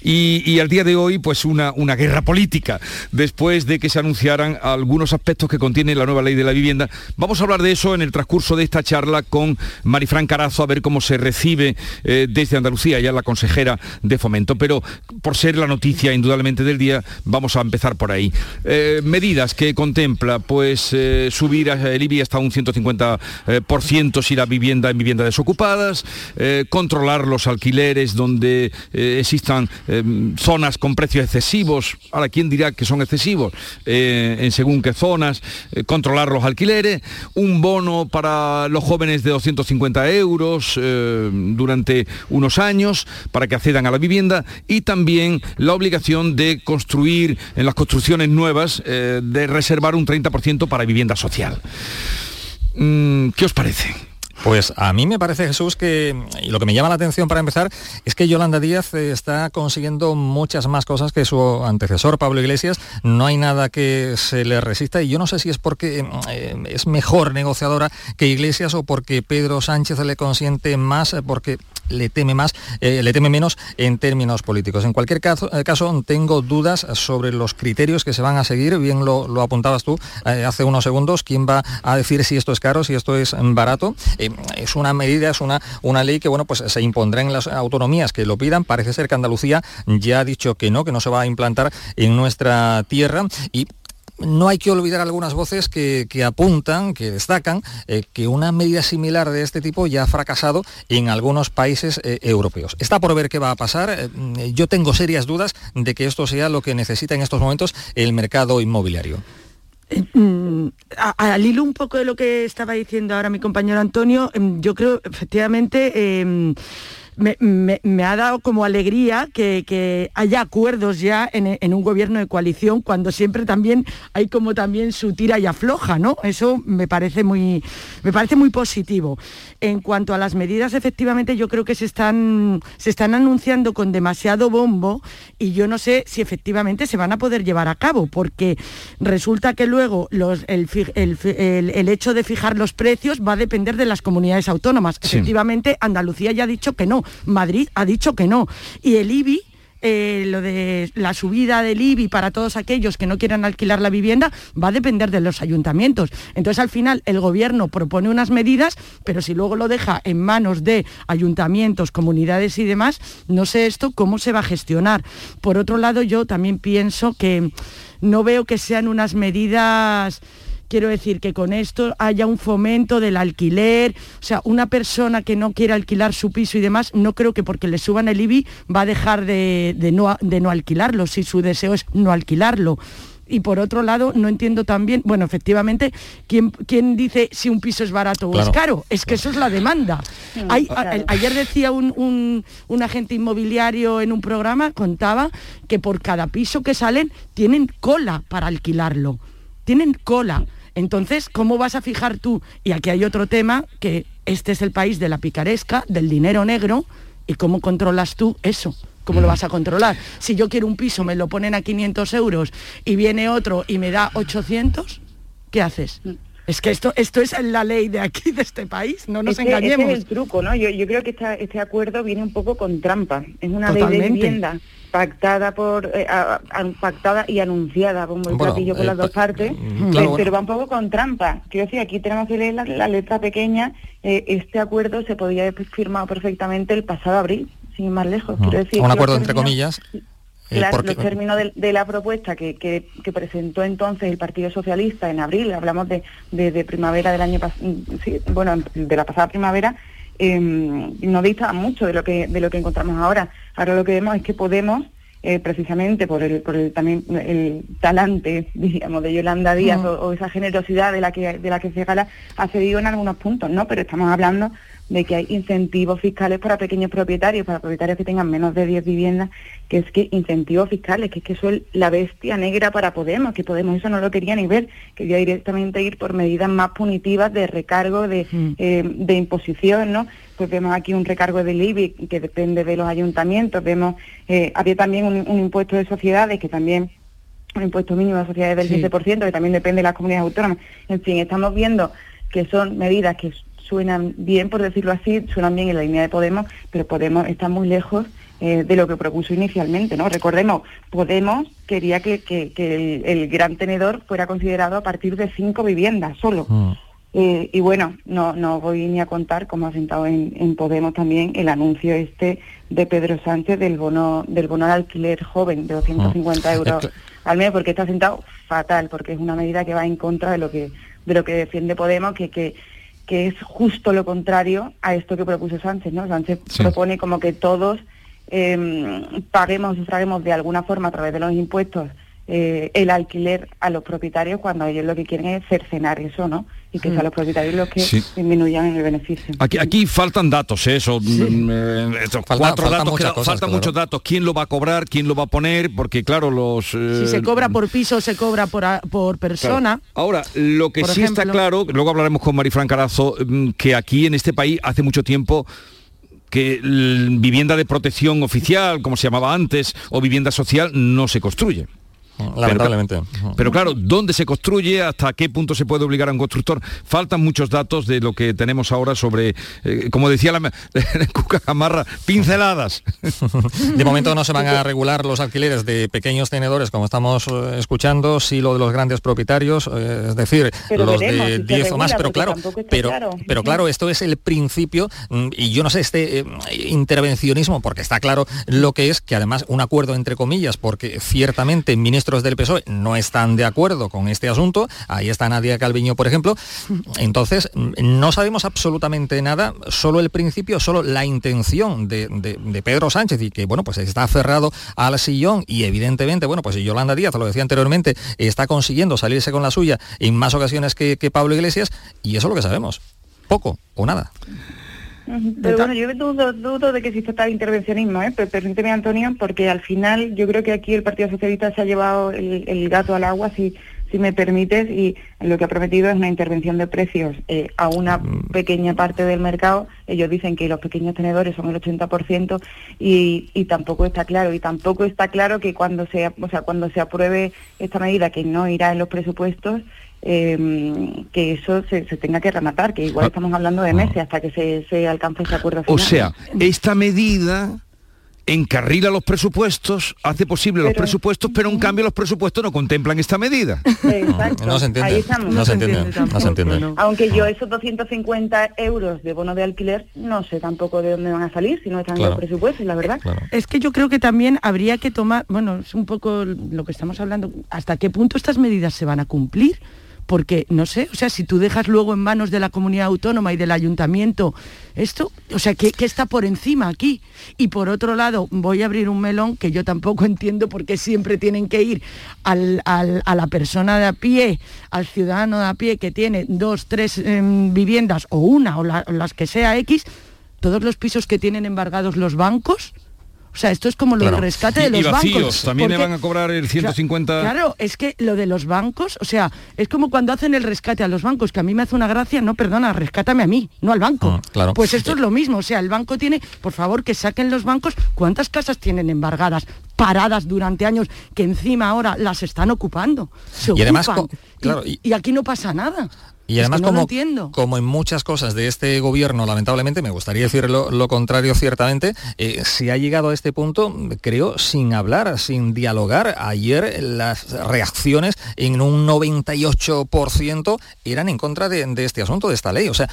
Y, y al día de hoy, pues una, una guerra política, después de que se anunciaran algunos aspectos que contiene la nueva ley de la vivienda. Vamos a hablar de eso en el transcurso de esta charla con Marifran Carazo, a ver cómo se recibe eh, desde Andalucía, ya la consejera de Fomento. Pero por ser la noticia indudablemente del día, vamos a empezar por ahí. Eh, medidas que contempla, pues eh, subir el IBI hasta un 150% eh, si la vivienda en viviendas desocupadas, controlar los alquileres donde existan zonas con precios excesivos. Ahora, ¿quién dirá que son excesivos? En según qué zonas, controlar los alquileres, un bono para los jóvenes de 250 euros durante unos años para que accedan a la vivienda y también la obligación de construir en las construcciones nuevas, eh, de reservar un 30% para vivienda social. Mm, ¿Qué os parece? Pues a mí me parece, Jesús, que y lo que me llama la atención para empezar es que Yolanda Díaz eh, está consiguiendo muchas más cosas que su antecesor, Pablo Iglesias. No hay nada que se le resista y yo no sé si es porque eh, es mejor negociadora que Iglesias o porque Pedro Sánchez le consiente más, eh, porque le teme más, eh, le teme menos en términos políticos. En cualquier caso, eh, caso, tengo dudas sobre los criterios que se van a seguir. Bien lo, lo apuntabas tú eh, hace unos segundos. ¿Quién va a decir si esto es caro, si esto es mm, barato? Es una medida, es una, una ley que bueno, pues se impondrá en las autonomías que lo pidan. Parece ser que Andalucía ya ha dicho que no, que no se va a implantar en nuestra tierra y no hay que olvidar algunas voces que, que apuntan, que destacan, eh, que una medida similar de este tipo ya ha fracasado en algunos países eh, europeos. Está por ver qué va a pasar. Eh, mm, yo tengo serias dudas de que esto sea lo que necesita en estos momentos el mercado inmobiliario. Mm, al hilo un poco de lo que estaba diciendo ahora mi compañero Antonio, em, yo creo efectivamente em, me, me- me ha dado como alegría que, que haya acuerdos ya en, en un gobierno de coalición cuando siempre también hay como también su tira y afloja, ¿no? Eso me parece muy, me parece muy positivo. En cuanto a las medidas, efectivamente yo creo que se están, se están anunciando con demasiado bombo y yo no sé si efectivamente se van a poder llevar a cabo, porque resulta que luego los- el, fi- el fi- el- el hecho de fijar los precios va a depender de las comunidades autónomas. Sí. Efectivamente, Andalucía ya ha dicho que no, Madrid ha dicho que no. Y el IBI eh, lo de la subida del IBI para todos aquellos que no quieran alquilar la vivienda va a depender de los ayuntamientos. Entonces, al final, el gobierno propone unas medidas, pero si luego lo deja en manos de ayuntamientos, comunidades y demás, no sé esto cómo se va a gestionar. Por otro lado, yo también pienso que no veo que sean unas medidas Quiero decir que con esto haya un fomento del alquiler, o sea, una persona que no quiere alquilar su piso y demás, no creo que porque le suban el IBI va a dejar de, de no, de no alquilarlo, si su deseo es no alquilarlo. Y por otro lado, no entiendo también, bueno, efectivamente, ¿quién, quién dice si un piso es barato o es caro? Es que eso es la demanda. Hay- a- a- ayer decía un, un- un agente inmobiliario en un programa, contaba que por cada piso que salen tienen cola para alquilarlo. Tienen cola. Entonces, ¿cómo vas a fijar tú? Y aquí hay otro tema, que este es el país de la picaresca, del dinero negro, y cómo controlas tú eso. ¿Cómo lo vas a controlar? Si yo quiero un piso, me lo ponen a 500 euros y viene otro y me da 800, ¿qué haces? Es que esto, esto es la ley de aquí, de este país, no nos engañemos. es el truco, ¿no? Yo, yo creo que esta- este acuerdo viene un poco con trampa. Es una ley de vivienda pactada por eh, a- a- pactada y anunciada como el Bueno, platillo por eh, las dos pa- partes, mm, claro, pero, bueno. pero va un poco con trampa. Quiero decir, aquí tenemos que leer la, la letra pequeña. Eh, este acuerdo se podía haber firmado perfectamente el pasado abril, sin ir más lejos. Quiero decir, un acuerdo entre comillas. Eh, Claro, porque- los términos de, de la propuesta que, que- que presentó entonces el Partido Socialista en abril, hablamos de, de- de primavera del año pasado, bueno, de la pasada primavera, eh, no distaban mucho de lo que de lo que encontramos ahora. Ahora lo que vemos es que Podemos, eh, precisamente por el, por el también el talante, diríamos, de Yolanda Díaz Mm. o, o esa generosidad de la que de la que se gala, ha cedido en algunos puntos, ¿no? Pero estamos hablando de que hay incentivos fiscales para pequeños propietarios, para propietarios que tengan menos de 10 viviendas, que es que incentivos fiscales, que es que eso es la bestia negra para Podemos, que Podemos eso no lo quería ni ver, quería directamente ir por medidas más punitivas de recargo, de, eh, de imposición, ¿no? pues vemos aquí un recargo del IBI que depende de los ayuntamientos, vemos, eh, había también un, un impuesto de sociedades que también un impuesto mínimo de sociedades del Sí. 15%, que también depende de las comunidades autónomas. En fin, estamos viendo que son medidas que suenan bien, por decirlo así, suenan bien en la línea de Podemos, pero Podemos está muy lejos eh, de lo que propuso inicialmente, ¿no? Recordemos, Podemos quería que, que- que el, el gran tenedor fuera considerado a partir de cinco viviendas solo. Eh, y bueno, no, no voy ni a contar, como ha sentado en, en Podemos también, el anuncio este de Pedro Sánchez del bono del bono al alquiler joven de 250 Mm. euros al mes, porque está sentado fatal, porque es una medida que va en contra de lo que de lo que defiende Podemos, que, que, que es justo lo contrario a esto que propuso Sánchez, ¿no? Sánchez Sí. propone como que todos eh, paguemos, sufraguemos de alguna forma a través de los impuestos eh, el alquiler a los propietarios cuando ellos lo que quieren es cercenar eso, ¿no? Y que Mm. sean los propietarios los que Sí. disminuyan el beneficio. Aquí, aquí faltan datos, ¿eh? Eso, mm, eh, estos Falta- cuatro faltan datos, muchas que- cosas, faltan claro. muchos datos. ¿Quién lo va a cobrar? ¿Quién lo va a poner? Porque claro, los... eh, Si se cobra por piso, se cobra por, a- por persona. Claro. Ahora, lo que Por sí está claro, luego hablaremos con Marifran Carazo, mm, que aquí en este país hace mucho tiempo que vivienda de protección oficial, como se llamaba antes, o vivienda social, no se construye. Lamentablemente. Pero, pero claro, ¿dónde se construye? ¿Hasta qué punto se puede obligar a un constructor? Faltan muchos datos de lo que tenemos ahora sobre, eh, como decía la, Cuca Gamarra, pinceladas. De momento no se van a regular los alquileres de pequeños tenedores, como estamos eh, escuchando, sí lo de los grandes propietarios, eh, es decir, Pero los veremos de si se 10 o más, pero claro, pero, claro. pero claro, esto es el principio mm, y yo no sé este eh, intervencionismo, porque está claro lo que es, que además un acuerdo entre comillas, porque ciertamente del PSOE no están de acuerdo con este asunto, ahí está Nadia Calviño, por ejemplo, entonces mm, no sabemos absolutamente nada, solo el principio, solo la intención de, de- de Pedro Sánchez y que, bueno, pues está aferrado al sillón y evidentemente, bueno, pues Yolanda Díaz, lo decía anteriormente, está consiguiendo salirse con la suya en más ocasiones que, que Pablo Iglesias y eso es lo que sabemos, poco o nada. Pero bueno, yo dudo, dudo de que exista tal intervencionismo, ¿eh? Pero permíteme, Antonio, porque al final yo creo que aquí el Partido Socialista se ha llevado el, el gato al agua, si, si me permites, y lo que ha prometido es una intervención de precios eh, a una pequeña parte del mercado. Ellos dicen que los pequeños tenedores son el 80% y, y tampoco está claro. Y tampoco está claro que cuando se, o sea, cuando se apruebe esta medida, que no irá en los presupuestos, eh, que eso se, se tenga que rematar, que igual estamos hablando de meses hasta que se, se alcance ese acuerdo O final. sea, esta medida encarrila los presupuestos, hace posible los presupuestos, pero en cambio los presupuestos no contemplan esta medida. Exacto. No se entiende, Ahí estamos. no se entiende, no se entiende. Aunque yo esos 250 euros de bono de alquiler no sé tampoco de dónde van a salir si no están en Claro. los presupuestos, la verdad. Es que yo creo que también habría que tomar, bueno, es un poco lo que estamos hablando, hasta qué punto estas medidas se van a cumplir. Porque, no sé, o sea, si tú dejas luego en manos de la comunidad autónoma y del ayuntamiento esto, o sea, ¿qué, qué está por encima aquí? Y por otro lado, voy a abrir un melón que yo tampoco entiendo por qué siempre tienen que ir al- al- a la persona de a pie, al ciudadano de a pie que tiene dos, tres em, viviendas o una o, o las que sea X, todos los pisos que tienen embargados los bancos. O sea, esto es como lo Claro. del rescate de los y vacíos, bancos. también le van a cobrar el 150. Claro, es que lo de los bancos, o sea, es como cuando hacen el rescate a los bancos, que a mí me hace una gracia, no, perdona, rescátame a mí, no al banco. claro. Pues esto es lo mismo, o sea, el banco tiene, por favor, que saquen los bancos, ¿cuántas casas tienen embargadas, paradas durante años, que encima ahora las están ocupando? Se Y además, ocupan, co- claro, y, y aquí no pasa nada. Y Es además, que no lo como, entiendo. como en muchas cosas de este gobierno, lamentablemente, me gustaría decir lo, lo contrario ciertamente, eh, se ha llegado a este punto, creo, sin hablar, sin dialogar. Ayer las reacciones en un 98% eran en contra de, de este asunto, de esta ley. O sea,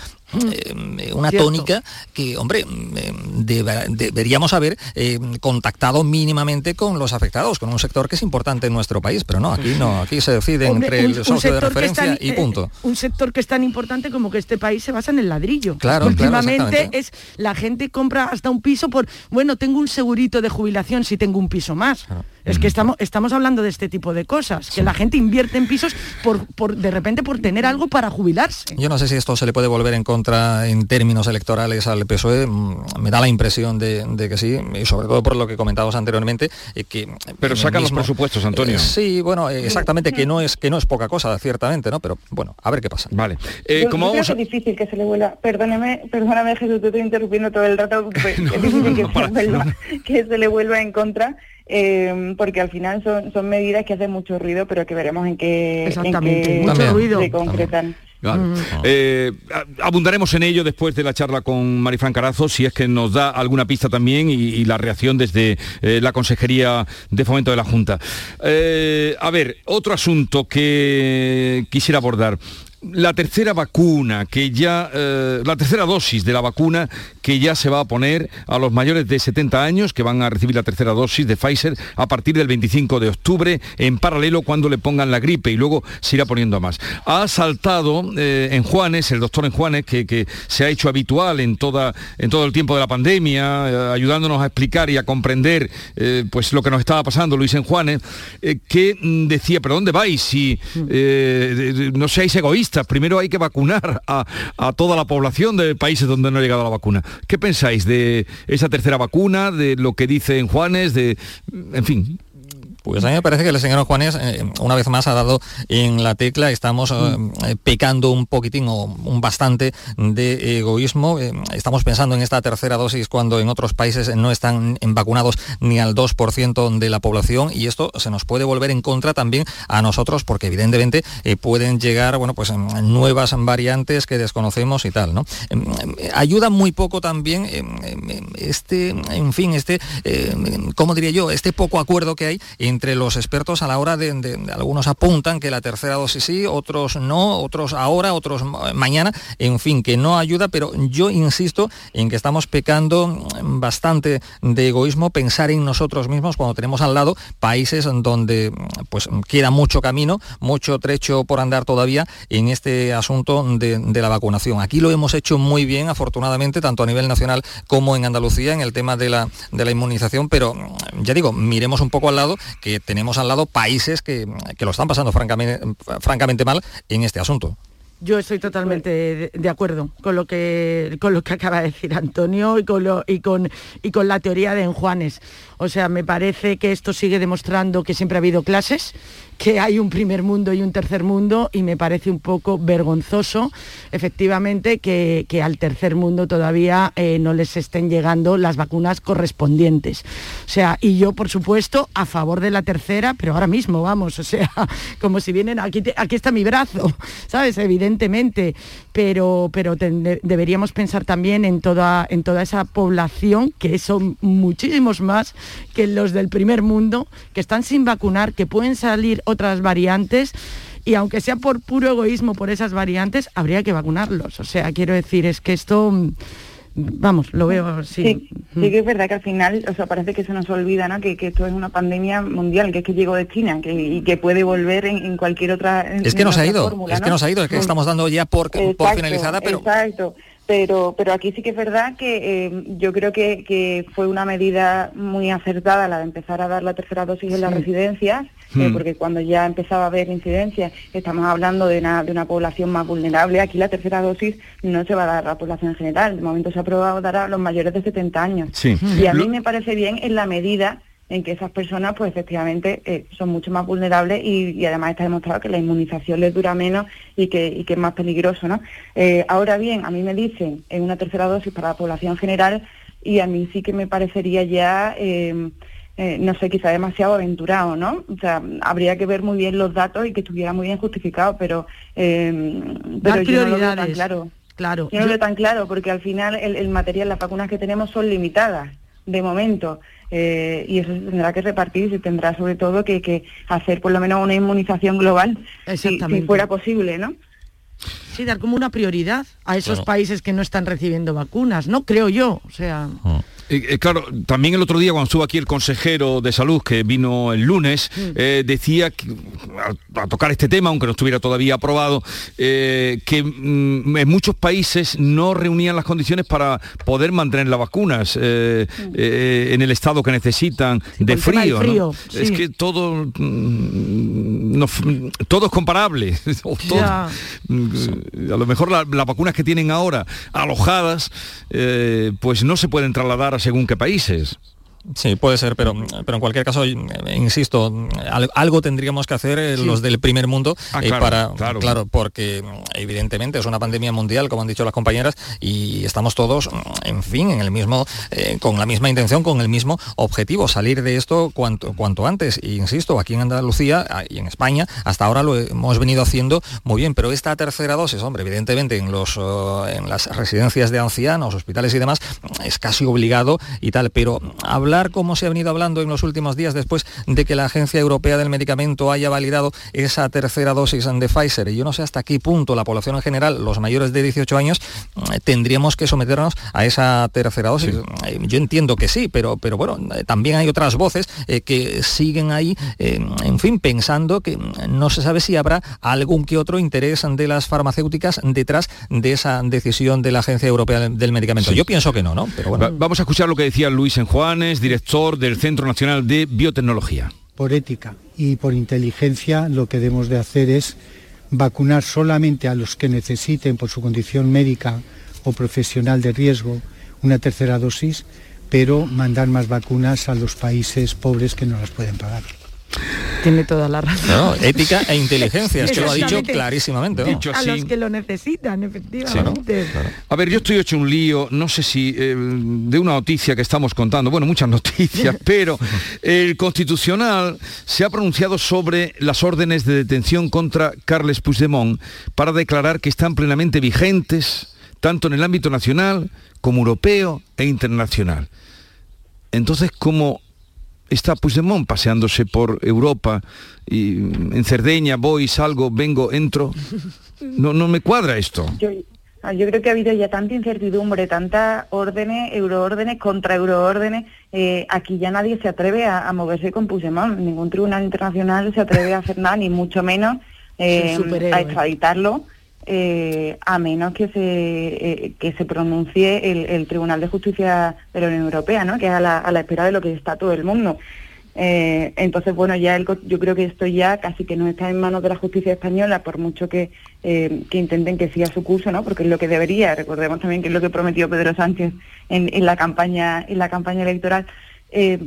eh, una Cierto. tónica que, hombre, eh, deba- deberíamos haber eh, contactado mínimamente con los afectados, con un sector que es importante en nuestro país, pero no, aquí no, aquí se decide Hombre, entre un- el socio de referencia tan, y punto. un sector que es tan importante como que este país se basa en el ladrillo. Claro, Últimamente es la gente compra hasta un piso por, bueno, tengo un segurito de jubilación si tengo un piso más. Es que estamos, estamos hablando de este tipo de cosas, que la gente invierte en pisos por, por, de repente por tener algo para jubilarse. Yo no sé si esto se le puede volver en contra en términos electorales al PSOE, mm, me da la impresión de, que sí, y sobre todo por lo que comentábamos anteriormente, eh, que... Pero sacan los presupuestos, Antonio. Eh, sí, bueno, eh, exactamente, que no es que no es poca cosa, ciertamente, ¿no? Pero bueno, a ver qué pasa. Vale. como vamos es difícil que se le vuelva, perdóneme, perdóname Jesús, te estoy interrumpiendo todo el rato, es difícil que se le vuelva en contra eh, porque al final son, son medidas que hacen mucho ruido, pero que veremos en qué, se concretan. Mm. Eh, abundaremos en ello después de la charla con Marifran Carazo, si es que nos da alguna pista también y, la reacción desde eh, la Consejería de Fomento de la Junta. a ver, otro asunto que quisiera abordar la tercera vacuna que ya, eh, la tercera dosis de la vacuna que ya se va a poner a los mayores de 70 años que van a recibir la tercera dosis de Pfizer a partir del 25 de octubre, en paralelo cuando le pongan la gripe y luego se irá poniendo a más. Ha saltado eh, en Juanes, el doctor en Juanes, que, se ha hecho habitual en, toda, en todo el tiempo de la pandemia, eh, ayudándonos a explicar y a comprender pues lo que nos estaba pasando, Luis en Juanes, que mm, decía, pero ¿dónde vais? Si no seáis egoístas Primero hay que vacunar a, toda la población de países donde no ha llegado la vacuna. ¿Qué pensáis de esa tercera vacuna, de lo que dicen Juanes, de, en fin? Pues a mí me parece que el señor Juanes eh, una vez más ha dado en la tecla, estamos eh, mm. eh, pecando un poquitín o un bastante de egoísmo. estamos pensando en esta tercera dosis cuando en otros países no están vacunados ni al 2% de la población y esto se nos puede volver en contra también a nosotros porque evidentemente pueden llegar bueno, pues, nuevas variantes que desconocemos y tal. ¿no? Em, ayuda muy poco también este, en fin, este, ¿cómo diría yo? Este poco acuerdo que hay entre los expertos a la hora de, algunos apuntan que la tercera dosis sí, otros no, otros ahora, otros mañana, en fin, que no ayuda, pero yo insisto en que estamos pecando bastante de egoísmo pensar en nosotros mismos cuando tenemos al lado países donde pues queda mucho camino, mucho trecho por andar todavía en este asunto de, de la vacunación. Aquí lo hemos hecho muy bien, afortunadamente, tanto a nivel nacional como en Andalucía, en el tema de la, de la inmunización, pero ya digo, miremos un poco al lado que tenemos al lado países que, lo están pasando francamente, francamente mal en este asunto. Yo estoy totalmente de, acuerdo con lo que con lo que acaba de decir Antonio y con y con y con la teoría de Enjuanes. O sea, me parece que esto sigue demostrando que siempre ha habido clases, que hay un primer mundo y un tercer mundo y me parece un poco vergonzoso, efectivamente, que, al tercer mundo todavía eh, no les estén llegando las vacunas correspondientes. O sea, y yo, por supuesto, a favor de la tercera, pero ahora mismo, vamos, o sea, como si vienen, aquí, aquí está mi brazo, ¿sabes? Evidentemente, pero, pero deberíamos pensar también en toda, en toda esa población, que son muchísimos más que los del primer mundo, que están sin vacunar, que pueden salir otras variantes y aunque sea por puro egoísmo por esas variantes, habría que vacunarlos. O sea, quiero decir, es que esto mm, vamos, lo veo así. Sí, que es verdad que al final, o sea, parece que se nos olvida, ¿no? Que, esto es una pandemia mundial, que es que llegó de China que, y que puede volver en, cualquier otra. es que nos ha ido, es que nos ha ido, es que estamos dando ya por, por finalizada, pero. Exacto pero, pero aquí sí que es verdad que eh, yo creo que, fue una medida muy acertada la de empezar a dar la tercera dosis en las residencias, eh, hmm. porque cuando ya empezaba a haber incidencias, estamos hablando de una, de una población más vulnerable. Aquí la tercera dosis no se va a dar a la población en general, de momento se ha aprobado dar a los mayores de 70 años. Y a mí me parece bien en la medida en que esas personas pues efectivamente eh, son mucho más vulnerables y, además está demostrado que la inmunización les dura menos y que, es más peligroso. ¿no? Eh, ahora bien, a mí me dicen en una tercera dosis para la población general y a mí sí que me parecería ya... Em, eh, no sé, quizá demasiado aventurado, ¿no? O sea, habría que ver muy bien los datos y que estuviera muy bien justificado, pero, em, pero yo no lo veo tan claro. Claro. Yo no lo veo tan claro, porque al final el, el material, las vacunas que tenemos son limitadas de momento. Eh, y eso se tendrá que repartir y se tendrá sobre todo que, hacer por lo menos una inmunización global, si, fuera posible, ¿no? Sí, dar como una prioridad a esos países que no están recibiendo vacunas, ¿no? Creo yo, o sea... Mm. Eh, eh, claro, también el otro día cuando estuvo aquí el consejero de salud que vino el lunes, Mm. eh, decía que, a, a tocar este tema, aunque no estuviera todavía aprobado, que mm, en muchos países no reunían las condiciones para poder mantener las vacunas eh, en el estado que necesitan de Mm. frío. Es que todo, mm, no todo es comparable. o todo- Ya. Mm, a lo mejor la- las vacunas que tienen ahora alojadas, pues no se pueden trasladar a según qué países. Sí, puede ser, pero, pero en cualquier caso, insisto, al- algo tendríamos que hacer eh, Sí. los del primer mundo Ah, eh, claro, para, claro. porque evidentemente es una pandemia mundial, como han dicho las compañeras, y estamos todos, en fin, en el mismo, eh, con la misma intención, con el mismo objetivo, salir de esto cuanto, cuanto antes. Y insisto, aquí en Andalucía ah, y en España, hasta ahora lo hemos venido haciendo muy bien, pero esta tercera dosis, hombre, evidentemente en los oh, en las residencias de ancianos, hospitales y demás, es casi obligado y tal, pero hablar como se ha venido hablando en los últimos días después de que la Agencia Europea del Medicamento haya validado esa tercera dosis de Pfizer, y yo no sé hasta qué punto la población en general, los mayores de 18 años, eh, tendríamos que someternos a esa tercera dosis. Eh, Yo entiendo que sí, pero, pero bueno, eh, también hay otras voces eh, que siguen ahí, eh, en fin, pensando que mm, no se sabe si habrá algún que otro interés de las farmacéuticas detrás de esa decisión de la Agencia Europea del- Medicamento. Sí. Yo pienso que no, ¿no? Pero bueno. Va- vamos a escuchar lo que decía Luis Enjuanes, director del Centro Nacional de Biotecnología. por ética y por inteligencia lo que debemos de hacer es vacunar solamente a los que necesiten por su condición médica o profesional de riesgo una tercera dosis, pero mandar más vacunas a los países pobres que no las pueden pagar. Tiene toda la razón. No, ética e inteligencia, es que lo ha dicho clarísimamente. ¿no? Dicho a así. los que lo necesitan, efectivamente. A ver, yo estoy hecho un lío, no sé si eh, de una noticia que estamos contando, bueno, muchas noticias, pero el Constitucional se ha pronunciado sobre las órdenes de detención contra Carles Puigdemont para declarar que están plenamente vigentes tanto en el ámbito nacional como europeo e internacional. Entonces, ¿cómo está Puigdemont paseándose por Europa y en Cerdeña voy, salgo, vengo, entro? No, no me cuadra esto. Yo, ah, yo creo que ha habido ya tanta incertidumbre, tantas órdenes, euroórdenes, contra euroórdenes, eh, aquí ya nadie se atreve a, a moverse con Puigdemont, ningún tribunal internacional se atreve a hacer nada, ni mucho menos eh, a extraditarlo, eh, a menos que se eh, que se pronuncie el, el Tribunal de Justicia de la Unión Europea, ¿no? que es a la, a la espera de lo que está todo el mundo. Eh, entonces, bueno, ya el yo creo que esto ya casi que no está en manos de la justicia española, por mucho que, eh, que intenten que siga su curso, ¿no? Porque es lo que debería. Recordemos también que es lo que prometió Pedro Sánchez en, en la campaña en la campaña electoral. Eh,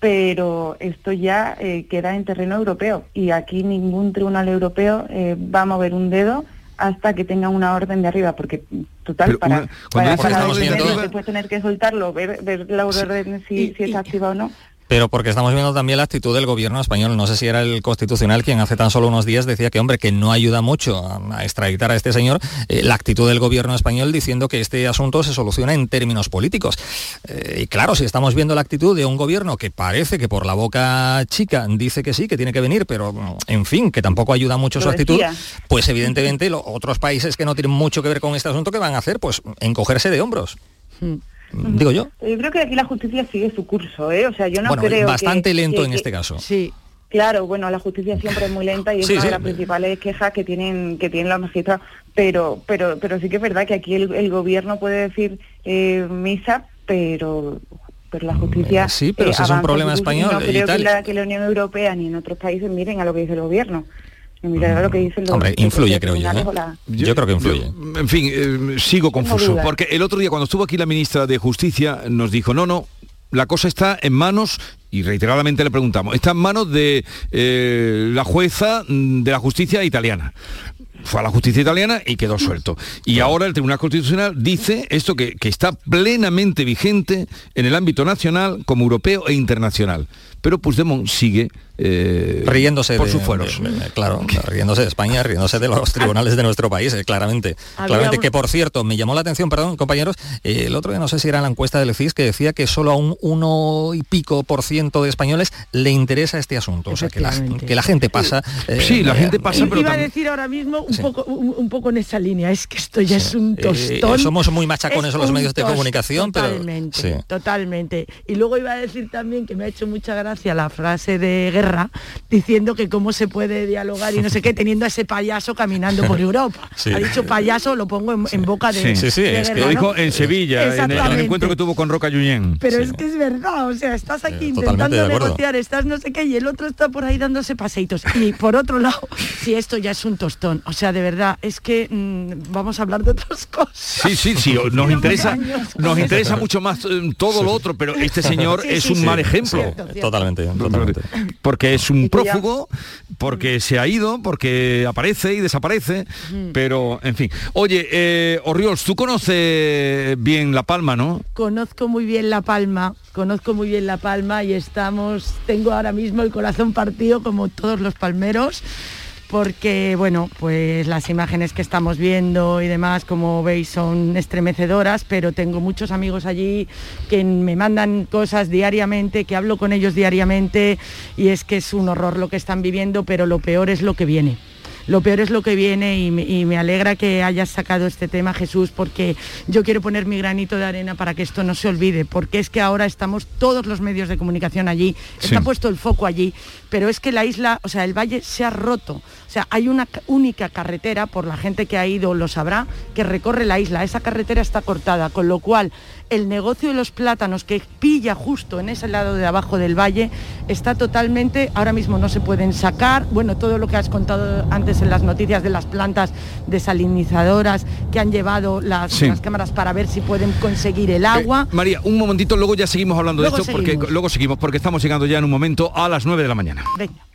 pero esto ya eh, queda en terreno europeo y aquí ningún tribunal europeo va a mover un dedo hasta que tenga una orden de arriba, porque total, Pero para, una- cuando para, para orden de detenerlo, arriba- después tener que soltarlo, ver, ver la orden si, si está activa o no. Pero porque estamos viendo también la actitud del gobierno español. No sé si era el constitucional quien hace tan solo unos días decía que, hombre, que no ayuda mucho a, extraditar a este señor. eh, la actitud del gobierno español diciendo que este asunto se soluciona en términos políticos. Eh, y claro, si estamos viendo la actitud de un gobierno que parece que por la boca chica dice que sí, que tiene que venir, pero en fin, que tampoco ayuda mucho Lo su actitud, decía. pues evidentemente los otros países que no tienen mucho que ver con este asunto, ¿qué van a hacer? Pues encogerse de hombros. Digo yo. Yo creo que aquí la justicia sigue su curso, ¿eh? O sea, yo no bueno, creo bastante que- lento que- en que- este caso. Sí. Claro, bueno, la justicia siempre es muy lenta y es Sí, una sí. de las principales quejas que tienen que tienen los magistrados. Pero, pero, pero sí que es verdad que aquí el, el gobierno puede decir eh, misa, pero pero la justicia Eh, sí, pero eh, ese es un problema español No y creo tal. que la, que la Unión Europea ni en otros países miren a lo que dice el gobierno. Y mirar a lo que dicen los Hombre, influye, creo yo. ¿eh? la- Yo creo que influye. Yo, en fin, eh, sigo confuso, porque el otro día cuando estuvo aquí la ministra de Justicia nos dijo, no, no, la cosa está en manos, y reiteradamente le preguntamos, está en manos de eh, la jueza de la justicia italiana. Fue a la justicia italiana y quedó suelto. Y ahora el Tribunal Constitucional dice esto que, que está plenamente vigente en el ámbito nacional como europeo e internacional. Pero Puigdemont sigue eh, riéndose por de- sus fueros. de- de- claro, riéndose de España, riéndose de los tribunales de nuestro país, eh, claramente. Claramente, un- que por cierto, me llamó la atención, perdón, compañeros, eh, el otro día no sé si era la encuesta del CIS que decía que solo a un uno y pico por ciento de españoles le interesa este asunto. O sea, que la, Efectivamente. que la gente pasa. eh, Sí, la gente pasa, pero Iba a decir ahora mismo un sí. poco, un, un poco en esa línea, es que esto ya es un Eh, tostón. somos muy machacones en los medios de comunicación, pero totalmente, sí. totalmente. Y luego iba a decir también que me ha hecho mucha gracia la frase de Guerra diciendo que cómo se puede dialogar y no sé qué teniendo a ese payaso caminando por Europa. Sí. Ha dicho payaso, lo pongo en, en boca de, Sí, sí, de es que Guerra, lo dijo ¿no? en Sevilla, en el, en el Exactamente. encuentro que tuvo con Roca Yuñén. Pero es que es verdad, o sea, estás aquí totalmente intentando negociar, estás no sé qué, y el otro está por ahí dándose paseitos. Y por otro lado, si esto ya es un tostón, o sea, de verdad, es que mm, vamos a hablar de otras cosas. Sí, sí, sí, nos interesa, nos interesa mucho más eh, todo lo otro, pero este señor Sí, es sí, un sí. mal ejemplo. Cierto, cierto. Totalmente, totalmente. Porque es un prófugo, porque se ha ido, porque aparece y desaparece, pero en fin. Oye, eh, Orriols, tú conoces bien La Palma, ¿no? Conozco muy bien La Palma, conozco muy bien La Palma y estamos, tengo ahora mismo el corazón partido como todos los palmeros. Porque, bueno, pues las imágenes que estamos viendo y demás, como veis, son estremecedoras, pero tengo muchos amigos allí que me mandan cosas diariamente, que hablo con ellos diariamente y es que es un horror lo que están viviendo, pero lo peor es lo que viene. Lo peor es lo que viene y me, y me alegra que hayas sacado este tema, Jesús, porque yo quiero poner mi granito de arena para que esto no se olvide, porque es que ahora estamos todos los medios de comunicación allí, está puesto el foco allí, pero es que la isla, o sea, el valle se ha roto. O sea, hay una ca- única carretera, por la gente que ha ido lo sabrá, que recorre la isla. Esa carretera está cortada, con lo cual el negocio de los plátanos que pilla justo en ese lado de abajo del valle está totalmente, ahora mismo no se pueden sacar. Bueno, todo lo que has contado antes en las noticias de las plantas desalinizadoras que han llevado las, Sí. las cámaras para ver si pueden conseguir el agua. María, un momentito, luego ya seguimos hablando Luego de esto, porque luego seguimos, porque estamos llegando ya en un momento a las 9 de la mañana. Venga.